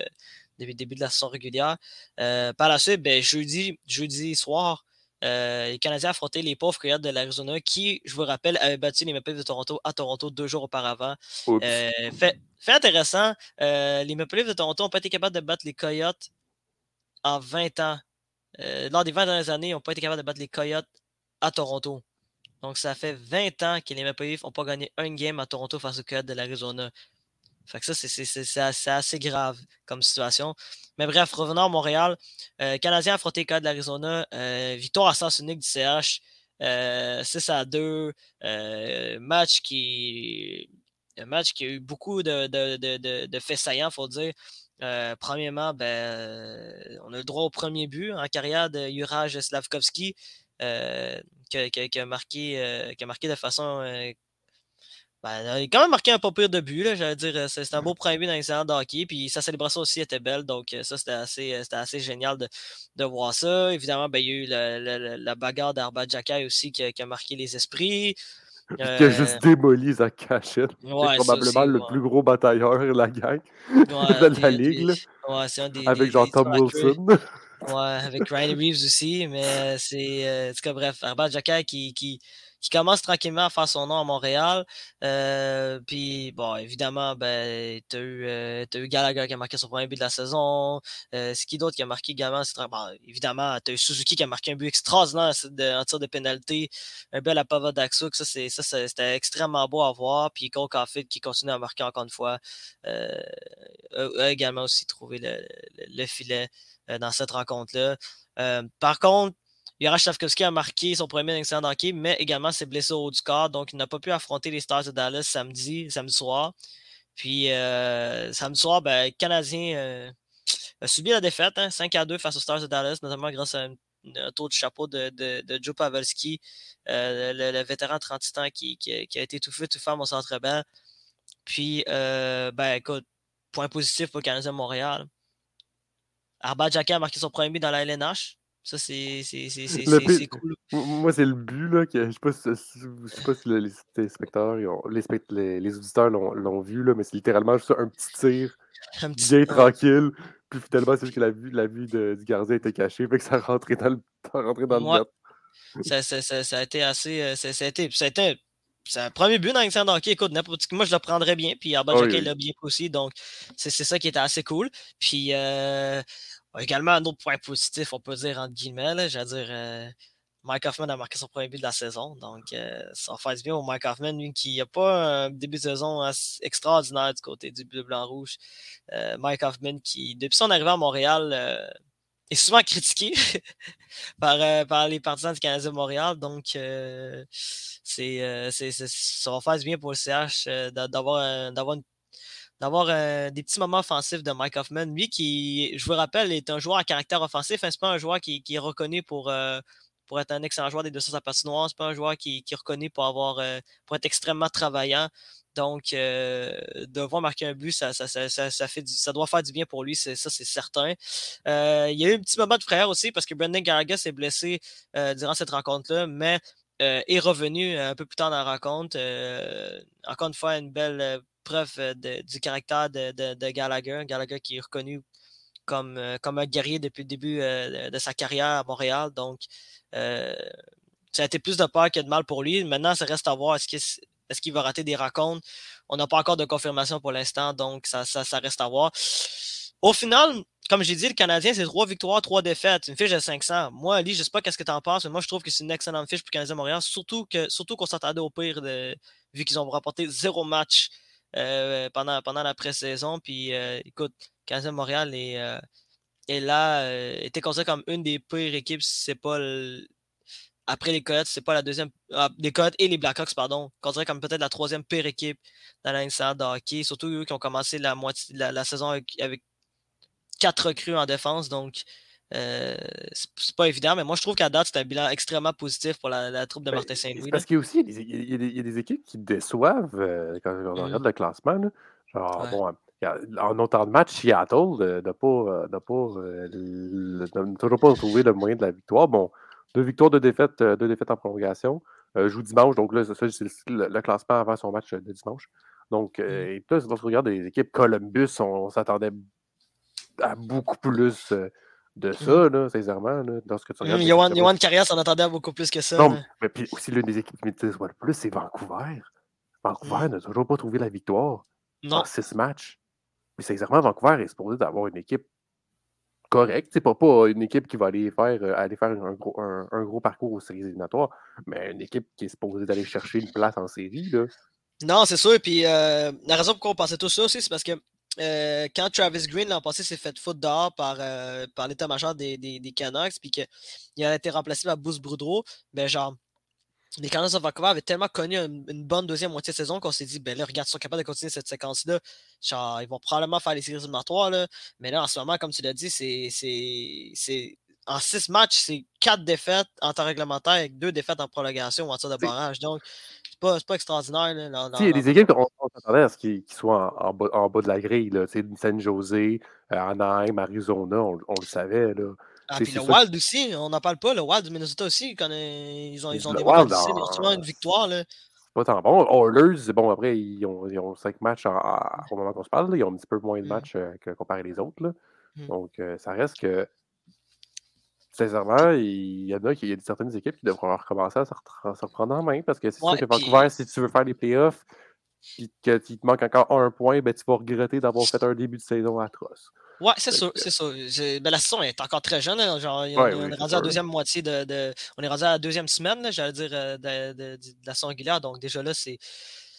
depuis, le début de la saison régulière. par la suite, ben, jeudi, jeudi soir, euh, les Canadiens affrontaient les pauvres Coyotes de l'Arizona qui, je vous rappelle, avaient battu les Maple Leafs de Toronto à Toronto deux jours auparavant. Euh, fait, intéressant, euh, les Maple Leafs de Toronto n'ont pas été capables de battre les Coyotes en 20 ans. lors des 20 dernières années, ils n'ont pas été capables de battre les Coyotes à Toronto. Donc, ça fait 20 ans que les Maple Leafs n'ont pas gagné un game à Toronto face aux Coyotes de l'Arizona. Fait que ça, c'est assez grave comme situation. Mais bref, revenons à Montréal. Euh, Canadien affronté les de l'Arizona. Euh, victoire à sens unique du CH. 6 euh, à 2. match qui. Un match qui a eu beaucoup de, de, de, de faits saillants, il faut dire. premièrement, ben, on a le droit au premier but en carrière de Juraj Slavkovski, qui, qui a marqué de façon Ben, il a quand même marqué un pas pire de but. J'allais dire, c'était un beau premier but dans les de hockey. Puis sa célébration aussi était belle. Donc, ça, c'était assez, assez génial de, de, voir ça. Évidemment, ben, il y a eu la, bagarre d'Arba Jacky aussi qui a, marqué les esprits. Qui a juste démoli sa cachette. c'est probablement le plus gros batailleur de la gang de la ligue. Ouais, c'est un des, Avec genre Tom Wilson. Ouais, avec Ryan Reeves aussi, mais c'est. Euh, en tout cas, bref, Jacquet qui, qui, qui, commence tranquillement à faire son nom à Montréal. Euh, puis, bon, évidemment, ben, tu as, euh, eu Gallagher qui a marqué son premier but de la saison. Euh, c'est qui d'autre qui a marqué également bon, Évidemment, tu as eu Suzuki qui a marqué un but extraordinaire en tir de pénalité. Un bel à Pava. Ça, c'était extrêmement beau à voir. Puis Cole Caulfield qui continue à marquer encore une fois. a également aussi trouvé le, le filet. Euh, dans cette rencontre-là. Euh, par contre, Yara Shavkovski a marqué son premier excellent hockey, mais également s'est blessé au haut du corps, donc il n'a pas pu affronter les Stars de Dallas samedi, samedi soir. Puis euh, samedi soir, ben, le Canadien a subi la défaite, 5 hein, à 2 face aux Stars de Dallas, notamment grâce à un, tour de chapeau de, Joe Pavelski, le, vétéran 38 ans qui, a été tout fait, tout femme au centre belle. Puis, ben écoute, point positif pour le Canadien de Montréal. Arba Jacka a marqué son premier but dans la LNH. Ça, c'est cool. Moi, c'est le but, là, que je sais pas si, je sais pas si les spectateurs, les, les, auditeurs l'ont vu, là, mais c'est littéralement juste un petit tir, un petit, bien tranquille. Puis finalement, c'est juste que la vue, la vue de, du gardien était cachée, fait que ça rentrait dans le, rentrait dans le net. Ça, ça, ça, a été assez. Euh, ça, a été, ça a été c'est un premier but dans l'Instant Hockey. Écoute, n'importe moi, je le prendrais bien. Puis Arba oh, l'a bien aussi. Donc, c'est ça qui était assez cool. Puis, euh, également, un autre point positif, on peut dire, entre guillemets. J'allais dire, euh, Mike Hoffman a marqué son premier but de la saison. Donc, euh, ça fait bien au Mike Hoffman, lui, qui n'a pas un début de saison extraordinaire du côté du blanc, rouge. Euh, Mike Hoffman, qui, depuis son arrivée à Montréal, euh, est souvent critiqué par, euh, par les partisans du Canadien de Montréal. Donc, euh, c'est, euh, ça va faire du bien pour le CH d'avoir, d'avoir, d'avoir des petits moments offensifs de Mike Hoffman. Lui, qui, je vous rappelle, est un joueur à caractère offensif. Hein, c'est pas un joueur qui, qui est reconnu pour, pour être un excellent joueur des 200 à patinoire. C'est pas un joueur qui, qui est reconnu pour, avoir, pour être extrêmement travaillant. Donc, euh, devoir marquer un but, ça, ça, ça, ça, fait ça doit faire du bien pour lui, ça, c'est certain. Euh, il y a eu un petit moment de frère aussi parce que Brendan Gallagher s'est blessé euh, durant cette rencontre-là, mais euh, est revenu un peu plus tard dans la rencontre. encore une fois, une belle preuve du caractère de, Gallagher. Gallagher qui est reconnu comme, comme un guerrier depuis le début de sa carrière à Montréal. Donc, ça a été plus de peur que de mal pour lui. Maintenant, ça reste à voir est-ce qu'il qu'il va rater des rencontres? On n'a pas encore de confirmation pour l'instant, donc ça, ça, reste à voir. Au final, comme j'ai dit, le Canadien, c'est trois victoires, trois défaites. Une fiche de 500. Moi, Ali, je ne sais pas qu'est-ce que tu en penses, mais moi, je trouve que c'est une excellente fiche pour le Canadien Montréal, surtout qu'on surtout qu'on s'attendait au pire, de, vu qu'ils ont remporté zéro match euh, pendant, pendant la pré-saison. Puis, euh, écoute, Canadien Montréal est, euh, là, était considéré comme une des pires équipes, c'est pas après les Coyotes, c'est pas la deuxième. Ah, les Coyotes et les Blackhawks, pardon, dirait comme peut-être la troisième pire équipe dans la de hockey. Surtout eux qui ont commencé la, moitié, la, saison avec, quatre recrues en défense. Donc, euh, c'est pas évident, mais moi je trouve qu'à date, c'est un bilan extrêmement positif pour la, troupe de ben, Martin Saint-Louis. Parce qu'il y a aussi il y a des, équipes qui déçoivent euh, quand on regarde mmh. le classement. Genre, bon, en autant de matchs, Seattle n'a pas, pas, toujours pas trouvé le moyen de la victoire. Bon, deux victoires, deux défaites, euh, deux défaites en prolongation. Euh, joue dimanche, donc là, c'est le, classement avant son match de dimanche. Donc, euh, mmh. et là, lorsqu'on regarde les équipes Columbus, on, s'attendait à beaucoup plus de ça, mmh. là, sincèrement. Là, lorsque tu regardes, Yohan Carrière s'en attendait à beaucoup plus que ça. Non, mais puis aussi l'une des équipes qui m'intéresse le plus, c'est Vancouver. Vancouver mmh. n'a toujours pas trouvé la victoire non. en six matchs. Mais sincèrement, Vancouver est supposé d'avoir une équipe correct. C'est pas, pas une équipe qui va aller faire, euh, aller faire un, gros, un, gros parcours aux séries éliminatoires, mais une équipe qui est supposée d'aller chercher une place en série. Là. Non, c'est sûr. Puis euh, la raison pour laquelle on pensait tout ça aussi, c'est parce que euh, quand Travis Green l'an passé s'est fait foot dehors par, par l'état-major des, des, des, Canucks, puis qu'il a été remplacé par Bruce Boudreau, ben genre, les Canucks de Vancouver avaient tellement connu une, bonne deuxième moitié de saison qu'on s'est dit, ben là, regarde, ils sont capables de continuer cette séquence-là. Ils vont probablement faire les séries éliminatoires, là. Mais là, en ce moment, comme tu l'as dit, c'est. En six matchs, c'est quatre défaites en temps réglementaire avec deux défaites en prolongation ou en tir de barrage. Donc, c'est pas, pas extraordinaire. Là, il y a des équipes s'attendait à ce qu'ils soient en, bas, en, bas, de la grille. Là. San Jose, euh, Anaheim, Arizona, on, on, le savait. Là. Ah, puis le Wild aussi, on n'en parle pas. Le Wild du Minnesota aussi, quand ils ont, ils ont des Wild, une victoire. Là. Pas tant bon. Oilers, bon, après, ils ont, ils ont cinq matchs au moment qu'on se parle. Là. Ils ont un petit peu moins de mm. matchs euh, que comparé les autres. Là. Mm. Donc, euh, ça reste que sincèrement, il y en a, il y a certaines équipes qui devront recommencer à se, reprendre en main parce que c'est sûr que Vancouver, si tu veux faire les playoffs et qu'il te manque encore un point, ben, tu vas regretter d'avoir fait un début de saison atroce. Ouais, c'est sûr, c'est sûr. Ben, la saison est encore très jeune. Hein, genre, on, est rendu à la deuxième moitié de, On est rendu à la deuxième semaine, j'allais dire, euh, de, la saison régulière. Donc, déjà là, c'est.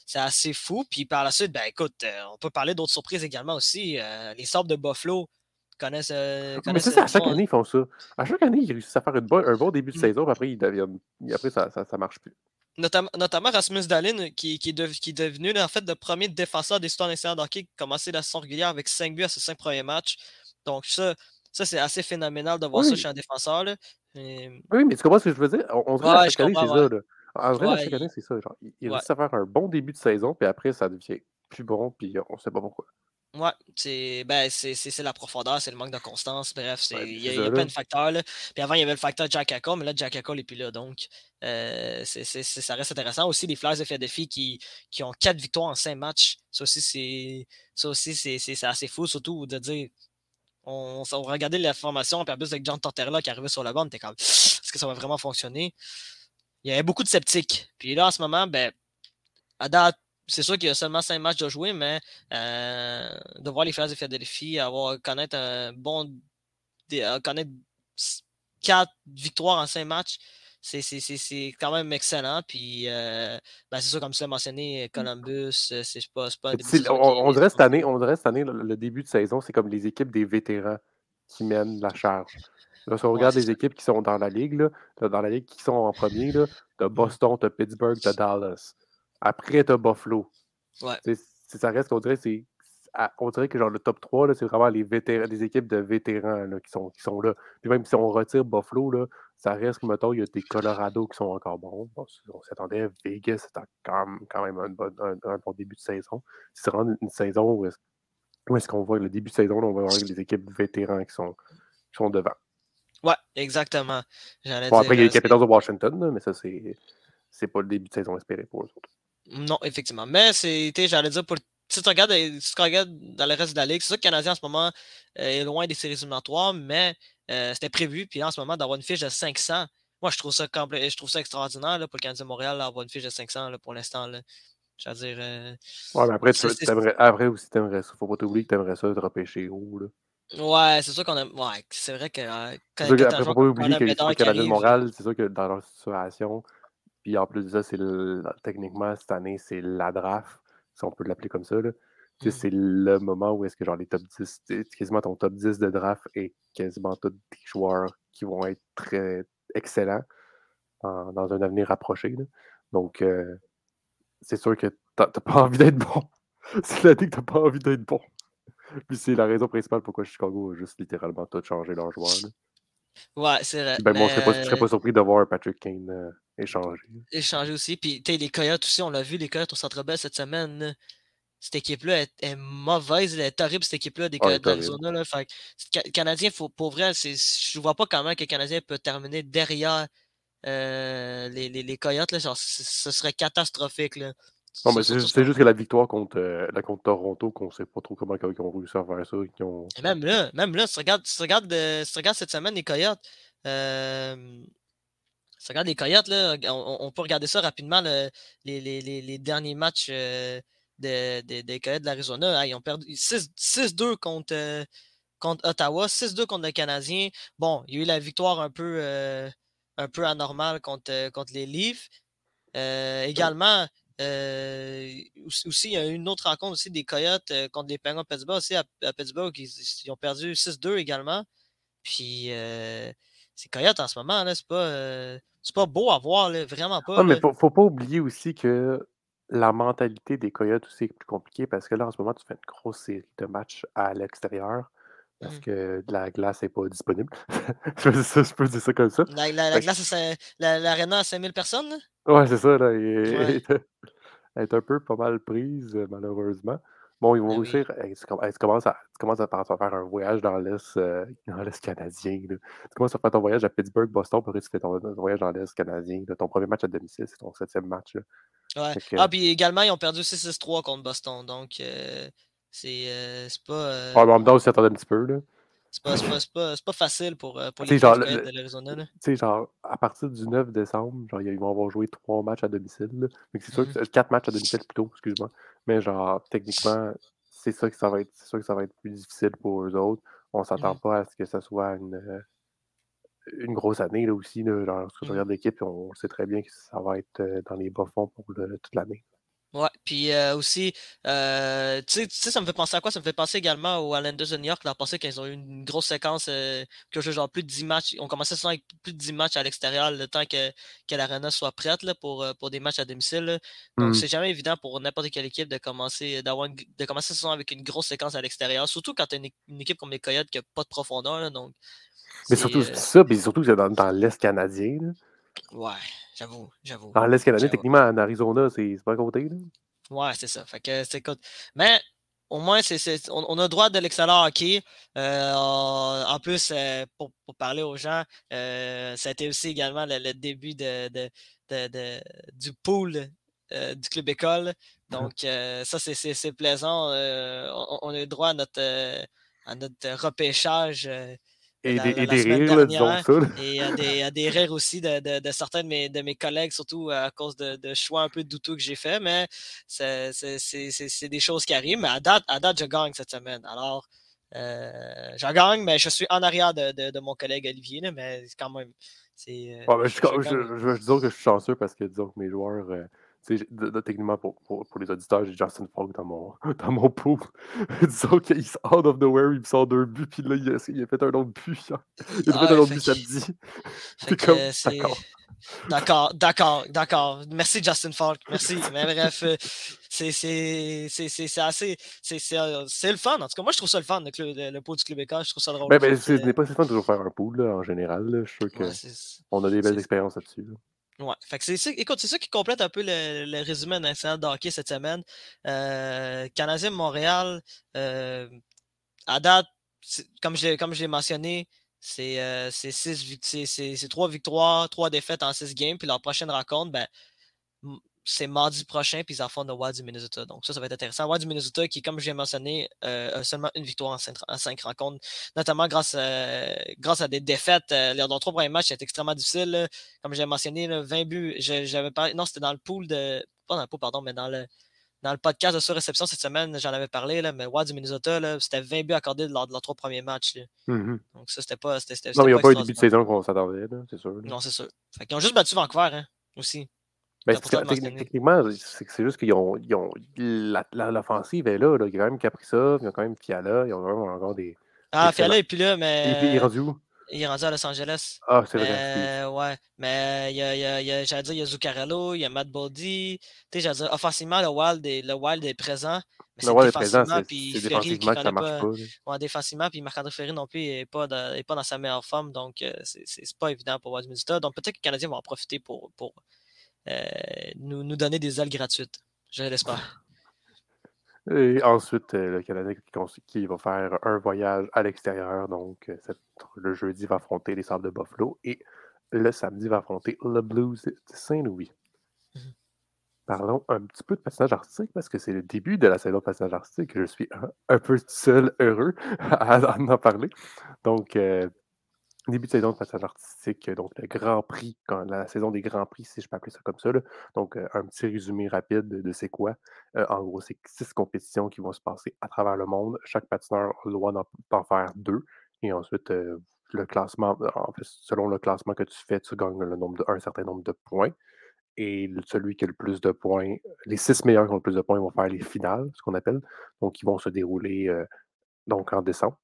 C'est assez fou. Puis par la suite, ben écoute, euh, on peut parler d'autres surprises également aussi. Euh, les Sabres de Buffalo, connaissent. Euh, mais c'est ça, à chaque année, ils font ça. À chaque année, ils réussissent à faire un bon début de mmh. saison, puis après, ils deviennent... après ça, ça, marche plus. Notamment Rasmus Dahlin, qui, qui, est qui, est devenu en fait le premier défenseur des histoires nationales d'hockey qui a commencé la saison régulière avec 5 buts à ses 5 premiers matchs. Donc, ça, ça c'est assez phénoménal de voir ça chez un défenseur. Là. Oui, mais tu comprends ce que je veux dire? On, à chaque année, c'est ça. Là. En vrai, à chaque année, c'est ça. Genre, ils réussissent à faire un bon début de saison, puis après, ça devient plus bon, puis on ne sait pas pourquoi. Ouais, c'est ben, la profondeur, c'est le manque de constance. Bref, il y, a plein de facteurs. Là. Puis avant, il y avait le facteur Jack Eichel, mais là, Jack Eichel n'est plus là. Donc, euh, ça reste intéressant. Aussi, les Flyers de Philadelphie qui, qui ont quatre victoires en cinq matchs. Ça aussi, c'est assez fou, surtout de dire. On, on regardait la formation, puis en plus avec John Tortorella qui arrivait sur la bande, t'es comme est-ce que ça va vraiment fonctionner? Il y avait beaucoup de sceptiques. Puis là, en ce moment, ben, à date, c'est sûr qu'il y a seulement cinq matchs de jouer, mais euh, de voir les Flyers de Philadelphie avoir connaître un bon connaître quatre victoires en cinq matchs, c'est quand même excellent. Puis euh, ben, c'est sûr, comme tu l'as mentionné, Columbus, euh, c'est pas, pas on, dirait cette année, on dirait cette année, le, début de saison, c'est comme les équipes des vétérans qui mènent la charge. Là, si on regarde les équipes qui sont dans la ligue, là, dans la ligue qui sont en premier, là, de Boston, de Pittsburgh, de Dallas. Après, tu as Buffalo. Ouais. ça reste qu'on dirait, c'est. On dirait que genre le top 3, c'est vraiment les vétérans, des équipes de vétérans là, qui, sont, qui sont là. Puis même si on retire Buffalo, là, ça reste que, mettons, il y a des Colorado qui sont encore bons. on s'attendait, Vegas, c'était quand, quand même un bon, un, bon, début de saison. C'est vraiment une saison où est-ce qu'on voit le début de saison, là, on va voir les équipes vétérans qui sont, qui sont devant. Ouais, exactement. Bon, après, il y a les Capitals de Washington, mais ça, c'est pas le début de saison espéré pour eux autres. Non, effectivement. Mais c'était, j'allais dire, pour, si, tu regardes, si tu regardes dans le reste de la ligue, c'est sûr que le Canadien en ce moment euh, est loin des séries éliminatoires, mais euh, c'était prévu. Puis en ce moment, d'avoir une fiche de 500, moi, je trouve ça, je trouve ça extraordinaire là, pour le Canadien de Montréal d'avoir une fiche de 500 là, pour l'instant. Je veux dire. Euh, ouais, mais après, tu, aimerais, après aussi, t'aimerais ça. Faut pas t'oublier que t'aimerais ça te repêcher haut. Là. Ouais, c'est sûr qu'on a. Ouais, c'est vrai que. quand, après, faut pas oublier que le Canadien de Montréal, c'est sûr que dans leur situation, puis en plus de ça, c'est techniquement, cette année, c'est la draft, si on peut l'appeler comme ça. Là. Mmh. C'est le moment où est-ce que genre les top 10, quasiment ton top 10 de draft et quasiment tous des joueurs qui vont être très excellents dans un avenir rapproché. Donc, euh, c'est sûr que t'as pas envie d'être bon. c'est l'année que t'as pas envie d'être bon. Puis c'est la raison principale pourquoi Chicago a juste littéralement tout changé leurs joueurs. Ouais, c'est vrai. Ben, moi, je serais, serais pas, surpris de voir Patrick Kane euh, échanger. Échanger aussi. Puis, tu les Coyotes aussi, on l'a vu, les Coyotes au Centre Bell cette semaine. Cette équipe-là est, mauvaise, elle est horrible, cette équipe-là, des Coyotes d'Arizona. Là. Fait que, Canadien, faut, pour vrai, je vois pas comment que le Canadien peut terminer derrière euh, les, les, les, Coyotes. Là. Genre, ce serait catastrophique. Là. Non, mais c'est juste que la victoire contre, euh, la contre Toronto, qu'on sait pas trop comment ils ont réussi à faire ça. ont... même là, même là, si tu regardes, si tu regardes, euh, si tu regardes cette semaine les Coyotes, euh, si tu regardes les Coyotes, là, on, on, peut regarder ça rapidement, le, les, les, les, derniers matchs euh, de, de, des Coyotes de l'Arizona. ils ont perdu 6-2 contre, contre Ottawa, 6-2 contre le Canadien. Bon, il y a eu la victoire un peu, un peu anormale contre, contre les Leafs. également, euh, aussi, il y a eu une autre rencontre aussi des Coyotes euh, contre les Penguins de Pittsburgh aussi à, Pittsburgh. Ils, ont perdu 6-2 également. Puis euh, ces Coyotes en ce moment, c'est pas, c'est pas beau à voir, vraiment pas. Non, mais faut, faut pas oublier aussi que la mentalité des Coyotes aussi est plus compliquée parce que là, en ce moment, tu fais une grosse série de matchs à l'extérieur. parce Mmh. que la glace n'est pas disponible. je, peux dire ça, je peux dire ça comme ça. La, la, la glace, l'aréna à 5000 personnes? Là? Ouais, c'est ça. Là, Ouais. elle est un peu pas mal prise, malheureusement. Bon, ils vont Ben réussir. hey, tu, com- hey, tu commences à, tu commences à, penser à faire un voyage dans l'Est euh, canadien. là. Tu commences à faire ton voyage à Pittsburgh, Boston, puis après tu fais ton, ton voyage dans l'Est canadien. là. Ton premier match à domicile, c'est ton septième match. là. Ouais. Que- Ah, puis également, ils ont perdu 6-6-3 contre Boston. Donc, euh, c'est euh, c'est pas, Ah, mais en même temps, on s'y attendait un petit peu. Là. C'est pas, pas, pas, pas facile pour, euh, pour les genre, le- de l'Arizona. Tu sais, genre, à partir du 9 décembre, genre, ils vont avoir joué trois matchs à domicile. là. Que c'est sûr que c'est quatre matchs à domicile plutôt, excuse-moi. Mais genre, techniquement, c'est ça que ça va être. C'est sûr que ça va être plus difficile pour eux autres. On s'attend Mhm. pas à ce que ça soit une, euh, une grosse année là aussi. Là. Genre, lorsque je Mhm. regarde l'équipe, on sait très bien que ça va être euh, dans les bas fonds pour le- toute l'année. Ouais, puis euh, aussi, euh, tu sais- ça me fait penser à quoi? Ça me fait penser également aux Islanders de New York l'an passé, quand ils ont eu une grosse séquence, euh, ont joué genre plus de 10 matchs. On commençait souvent avec plus de 10 matchs à l'extérieur, le temps que, que l'arena soit prête là, pour, euh, pour des matchs à domicile. là. Donc, Mhm. c'est jamais évident pour n'importe quelle équipe de commencer, d'avoir de commencer saison avec une grosse séquence à l'extérieur, surtout quand tu as une, une équipe comme les Coyotes qui n'a pas de profondeur. là, donc, Mais surtout euh, ça, puis surtout que dans, dans l'Est canadien. là. Ouais, j'avoue, j'avoue. Dans l'Est canadien, techniquement, en Arizona, c'est pas à côté. Là. Ouais, c'est ça. Fait que c'est écoute. Mais au moins, on, on a droit de l'excellent hockey. Euh, en plus, euh, pour, pour parler aux gens, euh, ça a été aussi également le, le début de, de- de- de- du pool euh, du club école. Donc, euh, ça, c'est, plaisant. On, on a eu droit à notre, à notre repêchage. Euh, Et la- des, la- et la des rires, là, disons dernière, ça. là. et à des, à des rires aussi de, de- de certains de mes, de mes collègues, surtout à cause de, de choix un peu douteux que j'ai fait, mais c'est des choses qui arrivent. Mais à date, à date, je gagne cette semaine. Alors, euh, je gagne, mais je suis en arrière de, de- de mon collègue Olivier, là, mais c'est quand même. c'est, euh, Ouais, mais je, je- je, je gagne. je, je- disons que je suis chanceux parce que disons que mes joueurs, euh, techniquement pour, pour, pour les auditeurs, j'ai Justin Falk dans mon, dans mon pool. disons qu'il est out of nowhere, il me sort deux buts, puis là, il a, il a fait un autre but. Il a fait un autre but samedi. d'accord. D'accord, d'accord, d'accord. Merci Justin Falk, merci. Mais bref, euh, c'est assez. c'est- euh, c'est le fun. En tout cas, moi, je trouve ça le fun, le, club, le, du Club École. Je trouve ça drôle. Ben, ben, que, ce n'est pas si fun de toujours faire un pool, là, en général. là. Je suis sûr ouais, c'est- qu'on a des belles expériences là-dessus. là. Ouais, fait c'est ça, écoute, c'est ça qui complète un peu le, le résumé national de hockey cette semaine. Euh, Canadien Montréal, euh, à date, comme je, comme je l'ai mentionné, c'est euh, trois victoires, trois défaites en six games, puis leur prochaine rencontre, ben, c'est mardi prochain, puis ils affrontent le Wild du Minnesota. Donc ça, ça va être intéressant. Le Wild du Minnesota, qui, comme je l'ai mentionné, euh, a seulement une victoire en cinq, en cinq rencontres, notamment grâce à, grâce à des défaites. Euh, leurs leurs trois premiers matchs étaient extrêmement difficiles. là. Comme j'ai mentionné, là, 20 buts. je- J'avais parlé. Non, c'était dans le pool de. Pas dans le pool, pardon, mais dans le. Dans le podcast de surréception cette semaine, j'en avais parlé, là, mais Wild du Minnesota, c'était 20 buts accordés lors de leurs trois premiers matchs. Mhm. Donc ça, c'était pas. C'était- Non, mais il n'y a pas eu début de saison qu'on s'attendait, c'est sûr. Non, c'est sûr. Fait qu'ils ont juste battu Vancouver, hein, aussi. Ben, C'est techniquement, c'est juste qu'ils ont, l'offensive est là, là. Il y a quand même Kaprizov, il y a quand même Fiala, ils ont quand même encore des. Ah. Fiala est plus là, Et puis, il est mais rendu où? il est rendu à Los Angeles. Ah, c'est vrai. Mais, ouais, mais il y a, il y a- j'allais dire, il y a Zuccarello, il y a Matt Boldy. Tu sais, j'allais dire, offensivement, le Wild est, le Wild est présent. Mais Le c'est Wild est présent, défensivement, c'est défensivement que ça marche pas. Ouais, défensivement, puis Marc-André Fleury non plus n'est pas, pas dans sa meilleure forme, donc euh, c'est pas évident pour Wild du. Donc peut-être que les Canadiens vont en profiter pour, euh, nous, nous donner des ailes gratuites. Je l'espère. Et ensuite, euh, le Canadien qui, va faire un voyage à l'extérieur. Donc, euh, le jeudi va affronter les Sables de Buffalo et le samedi va affronter le Blues de Saint-Louis. Mhm. Parlons un petit peu de patinage artistique parce que c'est le début de la saison de patinage artistique. Je suis un, un peu seul heureux à, à en parler. Donc, euh, début de saison de patinage artistique, donc le Grand Prix, la saison des Grands Prix, si je peux appeler ça comme ça. là. Donc, euh, un petit résumé rapide de, c'est quoi. Euh, en gros, c'est six compétitions qui vont se passer à travers le monde. Chaque patineur a le droit d'en faire deux. Et ensuite, euh, le classement, en fait, selon le classement que tu fais, tu gagnes le nombre de, un certain nombre de points. Et celui qui a le plus de points, les six meilleurs qui ont le plus de points vont faire les finales, ce qu'on appelle. Donc, ils vont se dérouler euh, donc en décembre.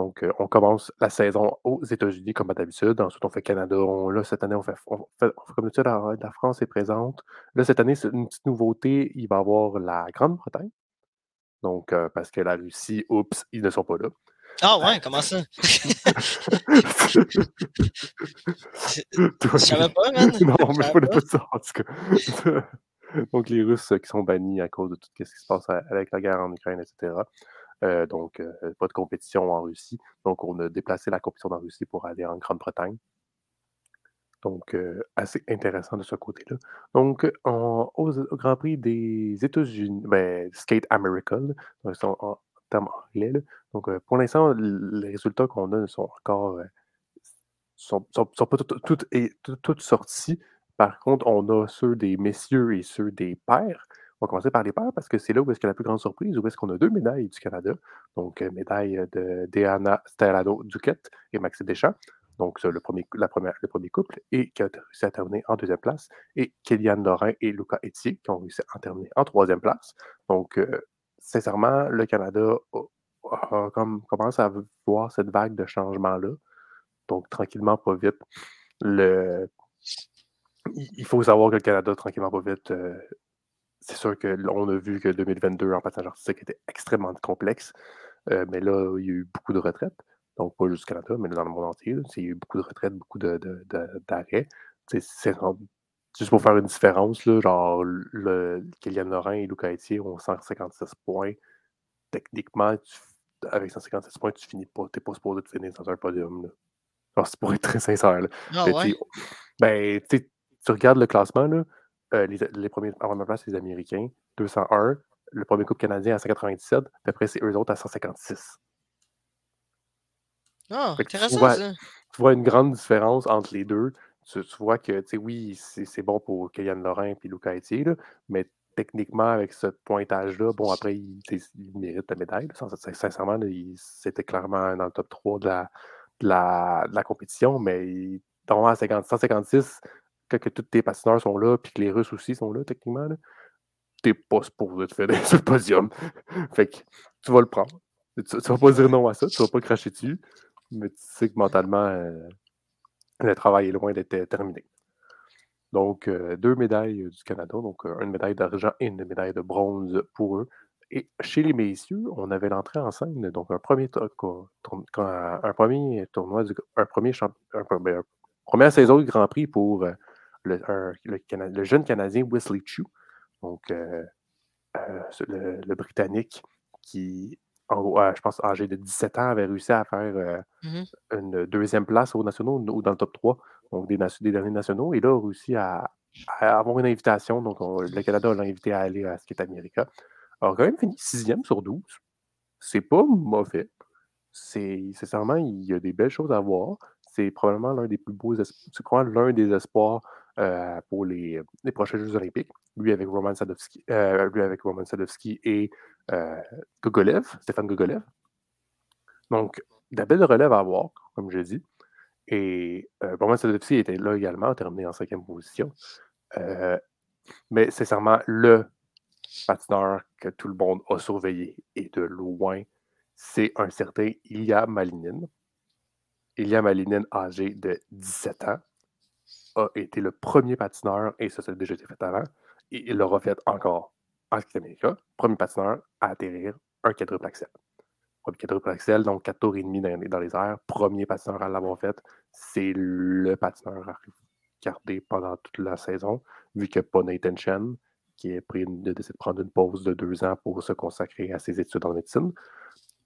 Donc, euh, on commence la saison aux États-Unis comme à d'habitude. Ensuite, on fait Canada. On- là, cette année, on fait, on fait- on fait comme d'habitude, la, la France est présente. Là, cette année, c'est une petite nouveauté. Il va y avoir la Grande-Bretagne. Donc, euh, parce que la Russie, oups, ils ne sont pas là. Ah ouais, comment ça? Je savais pas, man. Non, mais je connais pas ça, en tout cas. donc, les Russes qui sont bannis à cause de tout ce qui se passe avec la guerre en Ukraine, etc. Euh, donc, euh, pas de compétition en Russie. Donc, on a déplacé la compétition en Russie pour aller en Grande-Bretagne. Donc, euh, assez intéressant de ce côté-là. Donc, au, Grand Prix des États-Unis, ben, Skate America, donc, en termes anglais. Donc, pour l'instant, les résultats qu'on a sont encore. sont, sont, pas toutes sortis. Par contre, on a ceux des messieurs et ceux des pères. On va commencer par les pères parce que c'est là où est-ce qu'il y a la plus grande surprise, où est-ce qu'on a deux médailles du Canada. Donc, médaille de Diana Stellado Duquette et Maxime Deschamps. Donc, le, premier, la première, le premier couple, et qui a réussi à terminer en deuxième place. Et Kéliane Lorrain et Lucas Etier, qui ont réussi à terminer en troisième place. Donc, sincèrement, le Canada comme, commence à voir cette vague de changement-là. Donc, tranquillement, pas vite. Il faut savoir que le Canada, tranquillement, pas vite, euh, c'est sûr qu'on a vu que 2022 en passage artistique était extrêmement complexe. Euh, mais là, il y a eu beaucoup de retraites. Donc, pas juste au Canada, mais dans le monde entier. il y a eu beaucoup de retraites, beaucoup d'arrêts. C'est juste pour faire une différence, là, genre, le, Kylian Lorrain et Lucas Etier ont 156 points. Techniquement, avec 156 points, tu finis pas. T'es pas supposé de finir dans un podium. Là. c'est pour être très sincère. Là. Ah, ben, tu regardes le classement, là, euh, les, les, premiers à première place, les Américains, 201. Le premier couple canadien à 197, puis après, c'est eux autres à 156. Ah, intéressant, tu vois, ça. Tu vois une grande différence entre les deux tu, vois que, tu sais, oui, c'est bon pour Kylian Lorrain et Lucas Etier, mais techniquement, avec ce pointage-là, bon, après, il, il, mérite la médaille. Sincèrement, c'était clairement dans le top 3 de la, de la, compétition, mais il à 50, 156, que, que tous tes patineurs sont là, puis que les Russes aussi sont là, techniquement, t'es pas supposé te faire sur le podium. fait que tu vas le prendre. Tu, vas pas dire non à ça, tu vas pas cracher dessus, mais tu sais que mentalement, euh, le travail est loin d'être terminé. Donc, euh, deux médailles du Canada, donc euh, une médaille d'argent et une médaille de bronze pour eux. Et chez les messieurs, on avait l'entrée en scène, donc un premier, un premier tournoi, un premier ben, première saison du Grand Prix pour euh, le, le, jeune Canadien Wesley Chu, donc le, Britannique qui, je pense, âgé de 17 ans, avait réussi à faire mmh une deuxième place aux nationaux ou dans le top 3 donc des, des derniers nationaux. Et là, a réussi à, avoir une invitation. Donc, le Canada l'a invité à aller à Skate America. Alors, quand même fini sixième sur 12. C'est pas mauvais. C'est sincèrement, il y a des belles choses à voir. C'est probablement l'un des plus beaux c'est l'un des espoirs euh, pour les, prochains Jeux Olympiques. Lui avec Roman Sadovski, euh, lui avec Roman Sadovski et euh, Gogolev, Stéphane Gogolev. Donc, de belles relèves à voir, comme je dis. Et Roman Sadovski était là également, terminé en cinquième position. Mais sincèrement, le patineur que tout le monde a surveillé et de loin, c'est un certain Ilya Malinin. Ilya Malinin, âgé de 17 ans, a été le premier patineur, et ça, ça a déjà été fait avant, et il l'aura fait encore en Amérique, premier patineur à atterrir un quadruple axel quadruple axel, donc 4 tours et demi dans, les airs. Premier patineur à l'avoir fait, c'est le patineur à regarder pendant toute la saison, vu a pas Nathan Chen, qui a pris de décider de prendre une pause de deux ans pour se consacrer à ses études en médecine.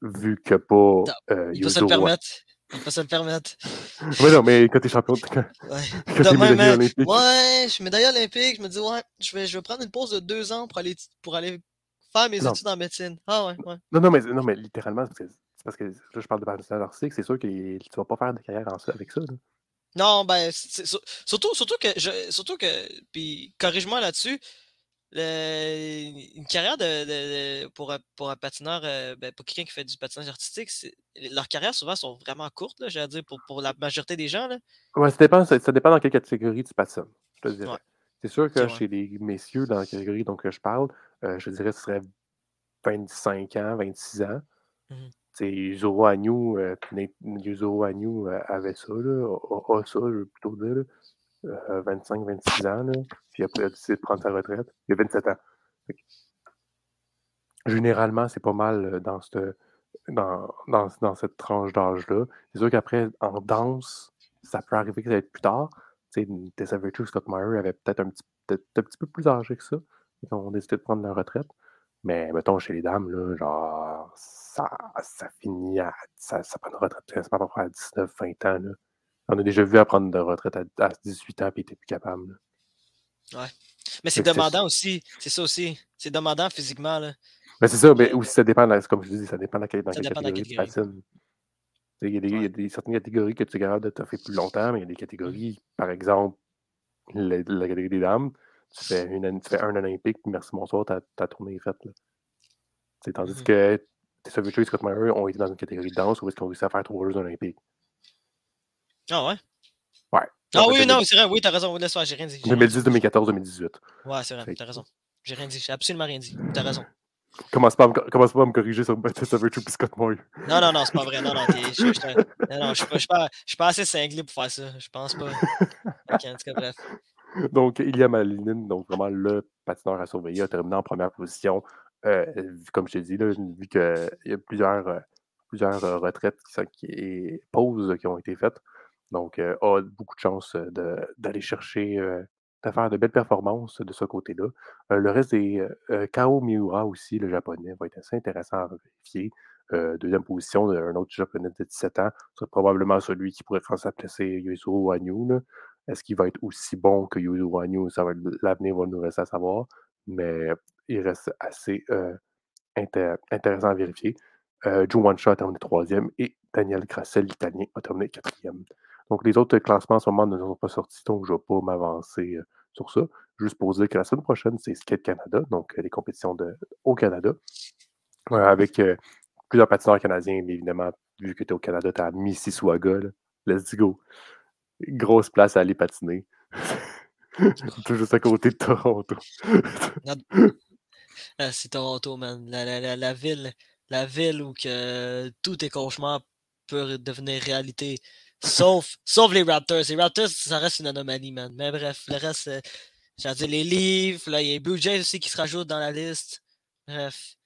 Vu que pas. Euh, il peut se le permettre. Il peut se le permettre. oui, non, mais quand t'es champion, quand, ouais. quand t'es médaillé olympique. Ouais, je suis médaillé olympique. Je me dis, ouais, je vais, je vais prendre une pause de deux ans pour aller, pour aller faire mes études en médecine. Ah ouais, ouais. Non, non, mais, non, mais littéralement, c'est parce que, là, je parle de artistique, c'est sûr que tu vas pas faire de carrière en, avec ça. Non, ben, surtout, surtout que, je, surtout que, puis corrige-moi là-dessus, une carrière de, pour, un, pour un patineur, euh, ben, pour quelqu'un qui fait du patinage artistique, leurs carrières souvent sont vraiment courtes, là, j'allais dire, pour, pour la majorité des gens. Là. Ouais, ça dépend, ça, dépend dans quelle catégorie tu patines, je te dirais. C'est sûr que chez les messieurs, dans la catégorie dont je parle, euh, je dirais que ce serait 25 ans, 26 ans. Mmh. Zoro Agnew, euh, Zoro Agnew avait ça, là, a, ça, je veux plutôt dire, 25-26 ans, là, puis après, il a décidé de prendre sa retraite. Il a 27 ans. Généralement, c'est pas mal dans cette, dans, cette tranche d'âge-là. C'est sûr qu'après, en danse, ça peut arriver que ça va être plus tard. Tessa Virtue, Scott Meyer avait peut-être un petit, un petit peu plus âgé que ça. Ils ont décidé de prendre leur retraite. Mais mettons, chez les dames, là, genre, ça, ça finit à. Ça, prend retraite à 19, 20 ans. Là. On a déjà vu à prendre de retraite à, 18 ans et il était plus capable. Ouais. Mais c'est demandant aussi. C'est ça aussi. C'est demandant physiquement. Là. Mais c'est ça, mais aussi ça dépend, comme je dis, ça dépend dans dans quelle catégorie tu patines. Il y, a des, il y a des, certaines catégories que tu es capable de te faire plus longtemps, mais il y a des catégories, par exemple, la, la catégorie des dames, tu fais, une, tu fais un olympique, puis merci, bonsoir, ta, ta tournée est faite. Tandis mm -hmm. que Tessa Virtue et Scott Meyer ont été dans une catégorie de danse où ils ont réussi à faire trois Jeux olympiques? Ah ouais? Ouais. Ah oui, non, c'est vrai, oui, t'as raison, laisse moi j'ai rien dit. 2010, 2014, 2018. Ouais, c'est vrai, t'as raison. J'ai rien dit, j'ai absolument rien dit. T'as raison. Commence pas, à me, commence pas à me corriger sur Tessa Virtue et Scott. Non, non, non, c'est pas vrai. Non, non, je, je, non, je, suis pas, pas assez cinglé pour faire ça. Je pense pas. Ok, en tout cas, bref. Donc, Ilya Malinin, donc vraiment le patineur à surveiller, a terminé en première position. Euh, comme je t'ai dit, là, vu qu'il y a plusieurs, euh, plusieurs euh, retraites qui, et pauses qui ont été faites, donc a beaucoup de chances d'aller chercher, de faire de belles performances de ce côté-là. le reste des Kao Miura aussi, le japonais, va être assez intéressant à vérifier. deuxième position d'un autre japonais de 17 ans, c'est probablement celui qui pourrait remplacer Yusuo Wanyu. Est-ce qu'il va être aussi bon que Yusuo Wanyu? L'avenir va nous rester à savoir mais il reste assez euh, intéressant à vérifier. Euh, Joe Wanshaw a terminé troisième et Daniel Grassel, l'italien, a terminé quatrième. Donc, les autres classements en ce moment ne sont pas sortis, donc je ne vais pas m'avancer euh, sur ça. Juste pour dire que la semaine prochaine, c'est Skate Canada, donc les compétitions de, au Canada, avec plusieurs patineurs canadiens, mais évidemment, vu que tu es au Canada, tu à Mississauga. Let's go. Grosse place à aller patiner. Tout juste à côté de Toronto. Ah, c'est Toronto, man. La, ville, la ville où que tous tes cauchemars peuvent devenir réalité. Sauf, sauf les Raptors. Les Raptors, ça reste une anomalie, man. Mais bref, le reste, euh, j'ai dire les livres, là, il y a les Blue Jays aussi qui se rajoutent dans la liste. Bref.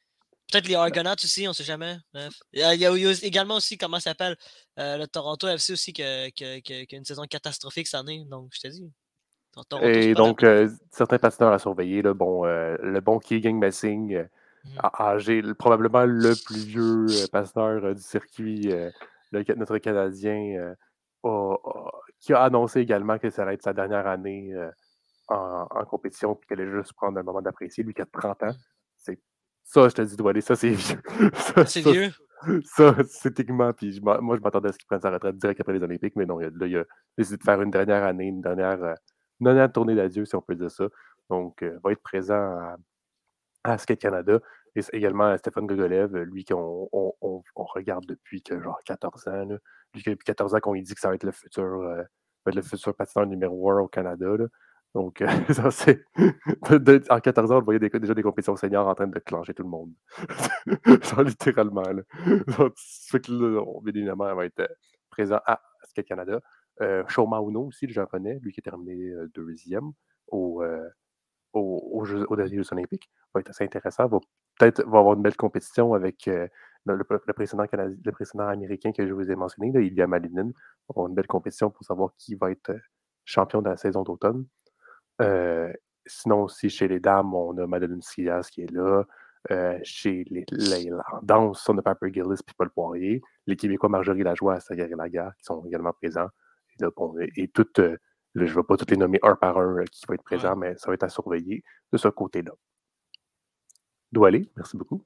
Peut-être les Argonauts aussi, on sait jamais. Bref. Il y a, également aussi, comment ça s'appelle, euh, le Toronto FC aussi qui a, une saison catastrophique cette année. Donc, je te dis. Et donc, euh, certains patineurs à surveiller, là, bon, le bon Keegan Messing, mmh. âgé, probablement le plus vieux patineur du circuit, notre Canadien, qui a annoncé également que ça allait être sa dernière année en, compétition et qu'elle allait juste prendre un moment d'apprécier, lui qui a 30 ans. C'est ça, je te dis, aller ça c'est vieux. c'est vieux. Ça, c'est techniquement, puis moi, je m'attendais à ce qu'il prenne sa retraite direct après les Olympiques, mais non, là, il a décidé de faire une dernière année, une dernière tournée d'adieu, si on peut dire ça. Donc, euh, va être présent à, à Skate Canada. Et également Stéphane Gogolev, lui qu'on on, regarde depuis que genre 14 ans. Lui depuis 14 ans qu'on lui dit que ça va être le futur, euh, le futur patineur numéro 1 au Canada. Donc, ça, c'est. en 14 ans, on voyait déjà des compétitions seniors en train de clencher tout le monde. littéralement. Là. Donc, ce que là, évidemment, va être présent à Skate Canada. Euh, Shoma Uno aussi, le japonais, lui qui est terminé euh, deuxième au, euh, aux, Jeux, Olympiques, va être assez intéressant. Peut-être va avoir une belle compétition avec le, précédent le précédent américain que je vous ai mentionné, là, Ilya Malinin. Va avoir une belle compétition pour savoir qui va être champion de la saison d'automne. sinon, aussi, chez les dames, on a Madeleine Silas qui est là. chez les, les, en danse, on a Piper Gillis et Paul Poirier. Les Québécois Marjorie Lajoie et la Lagarde qui sont également présents et toutes, euh, je ne vais pas toutes les nommer un par un euh, qui va être présent, mais ça va être à surveiller de ce côté-là. Aller merci beaucoup.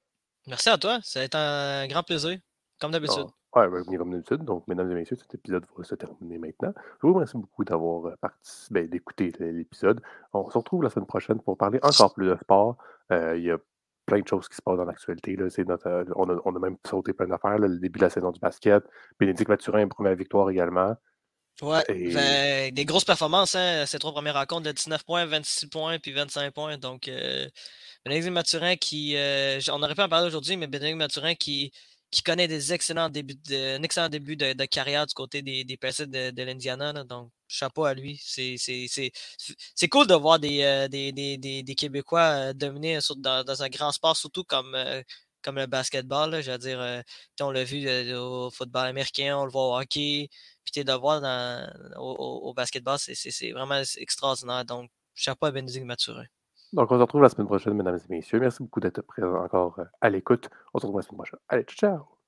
Merci à toi, ça a été un grand plaisir, comme d'habitude. Ah, oui, comme d'habitude. Donc, mesdames et messieurs, cet épisode va se terminer maintenant. Je vous remercie beaucoup d'avoir euh, participé, ben, d'écouter l'épisode. On se retrouve la semaine prochaine pour parler encore plus de sport. il y a plein de choses qui se passent dans l'actualité. On a, on, a, même sauté plein d'affaires. Le début de la saison du basket. Bénédicte Mathurin, première victoire également. Ouais, ben, des grosses performances, hein, ces trois premières rencontres de 19 points, 26 points, puis 25 points. Donc, euh, Bénédicte Mathurin qui, euh, on aurait pu en parler aujourd'hui, mais Bénédicte Mathurin qui, qui connaît des excellents débuts de, un excellent début de, de, carrière du côté des, des de, de l'Indiana. Donc, chapeau à lui. C'est cool de voir des, euh, des, des, des, Québécois euh, dominer dans, dans, un grand sport, surtout comme, comme le basketball. je veux dire, on l'a vu au football américain, on le voit au hockey. Puis de voir dans, au, basketball, c'est vraiment extraordinaire. Donc, chapeau à Bénédicte Mathurin. Donc, on se retrouve la semaine prochaine, mesdames et messieurs. Merci beaucoup d'être présents encore à l'écoute. On se retrouve la semaine prochaine. Allez, ciao!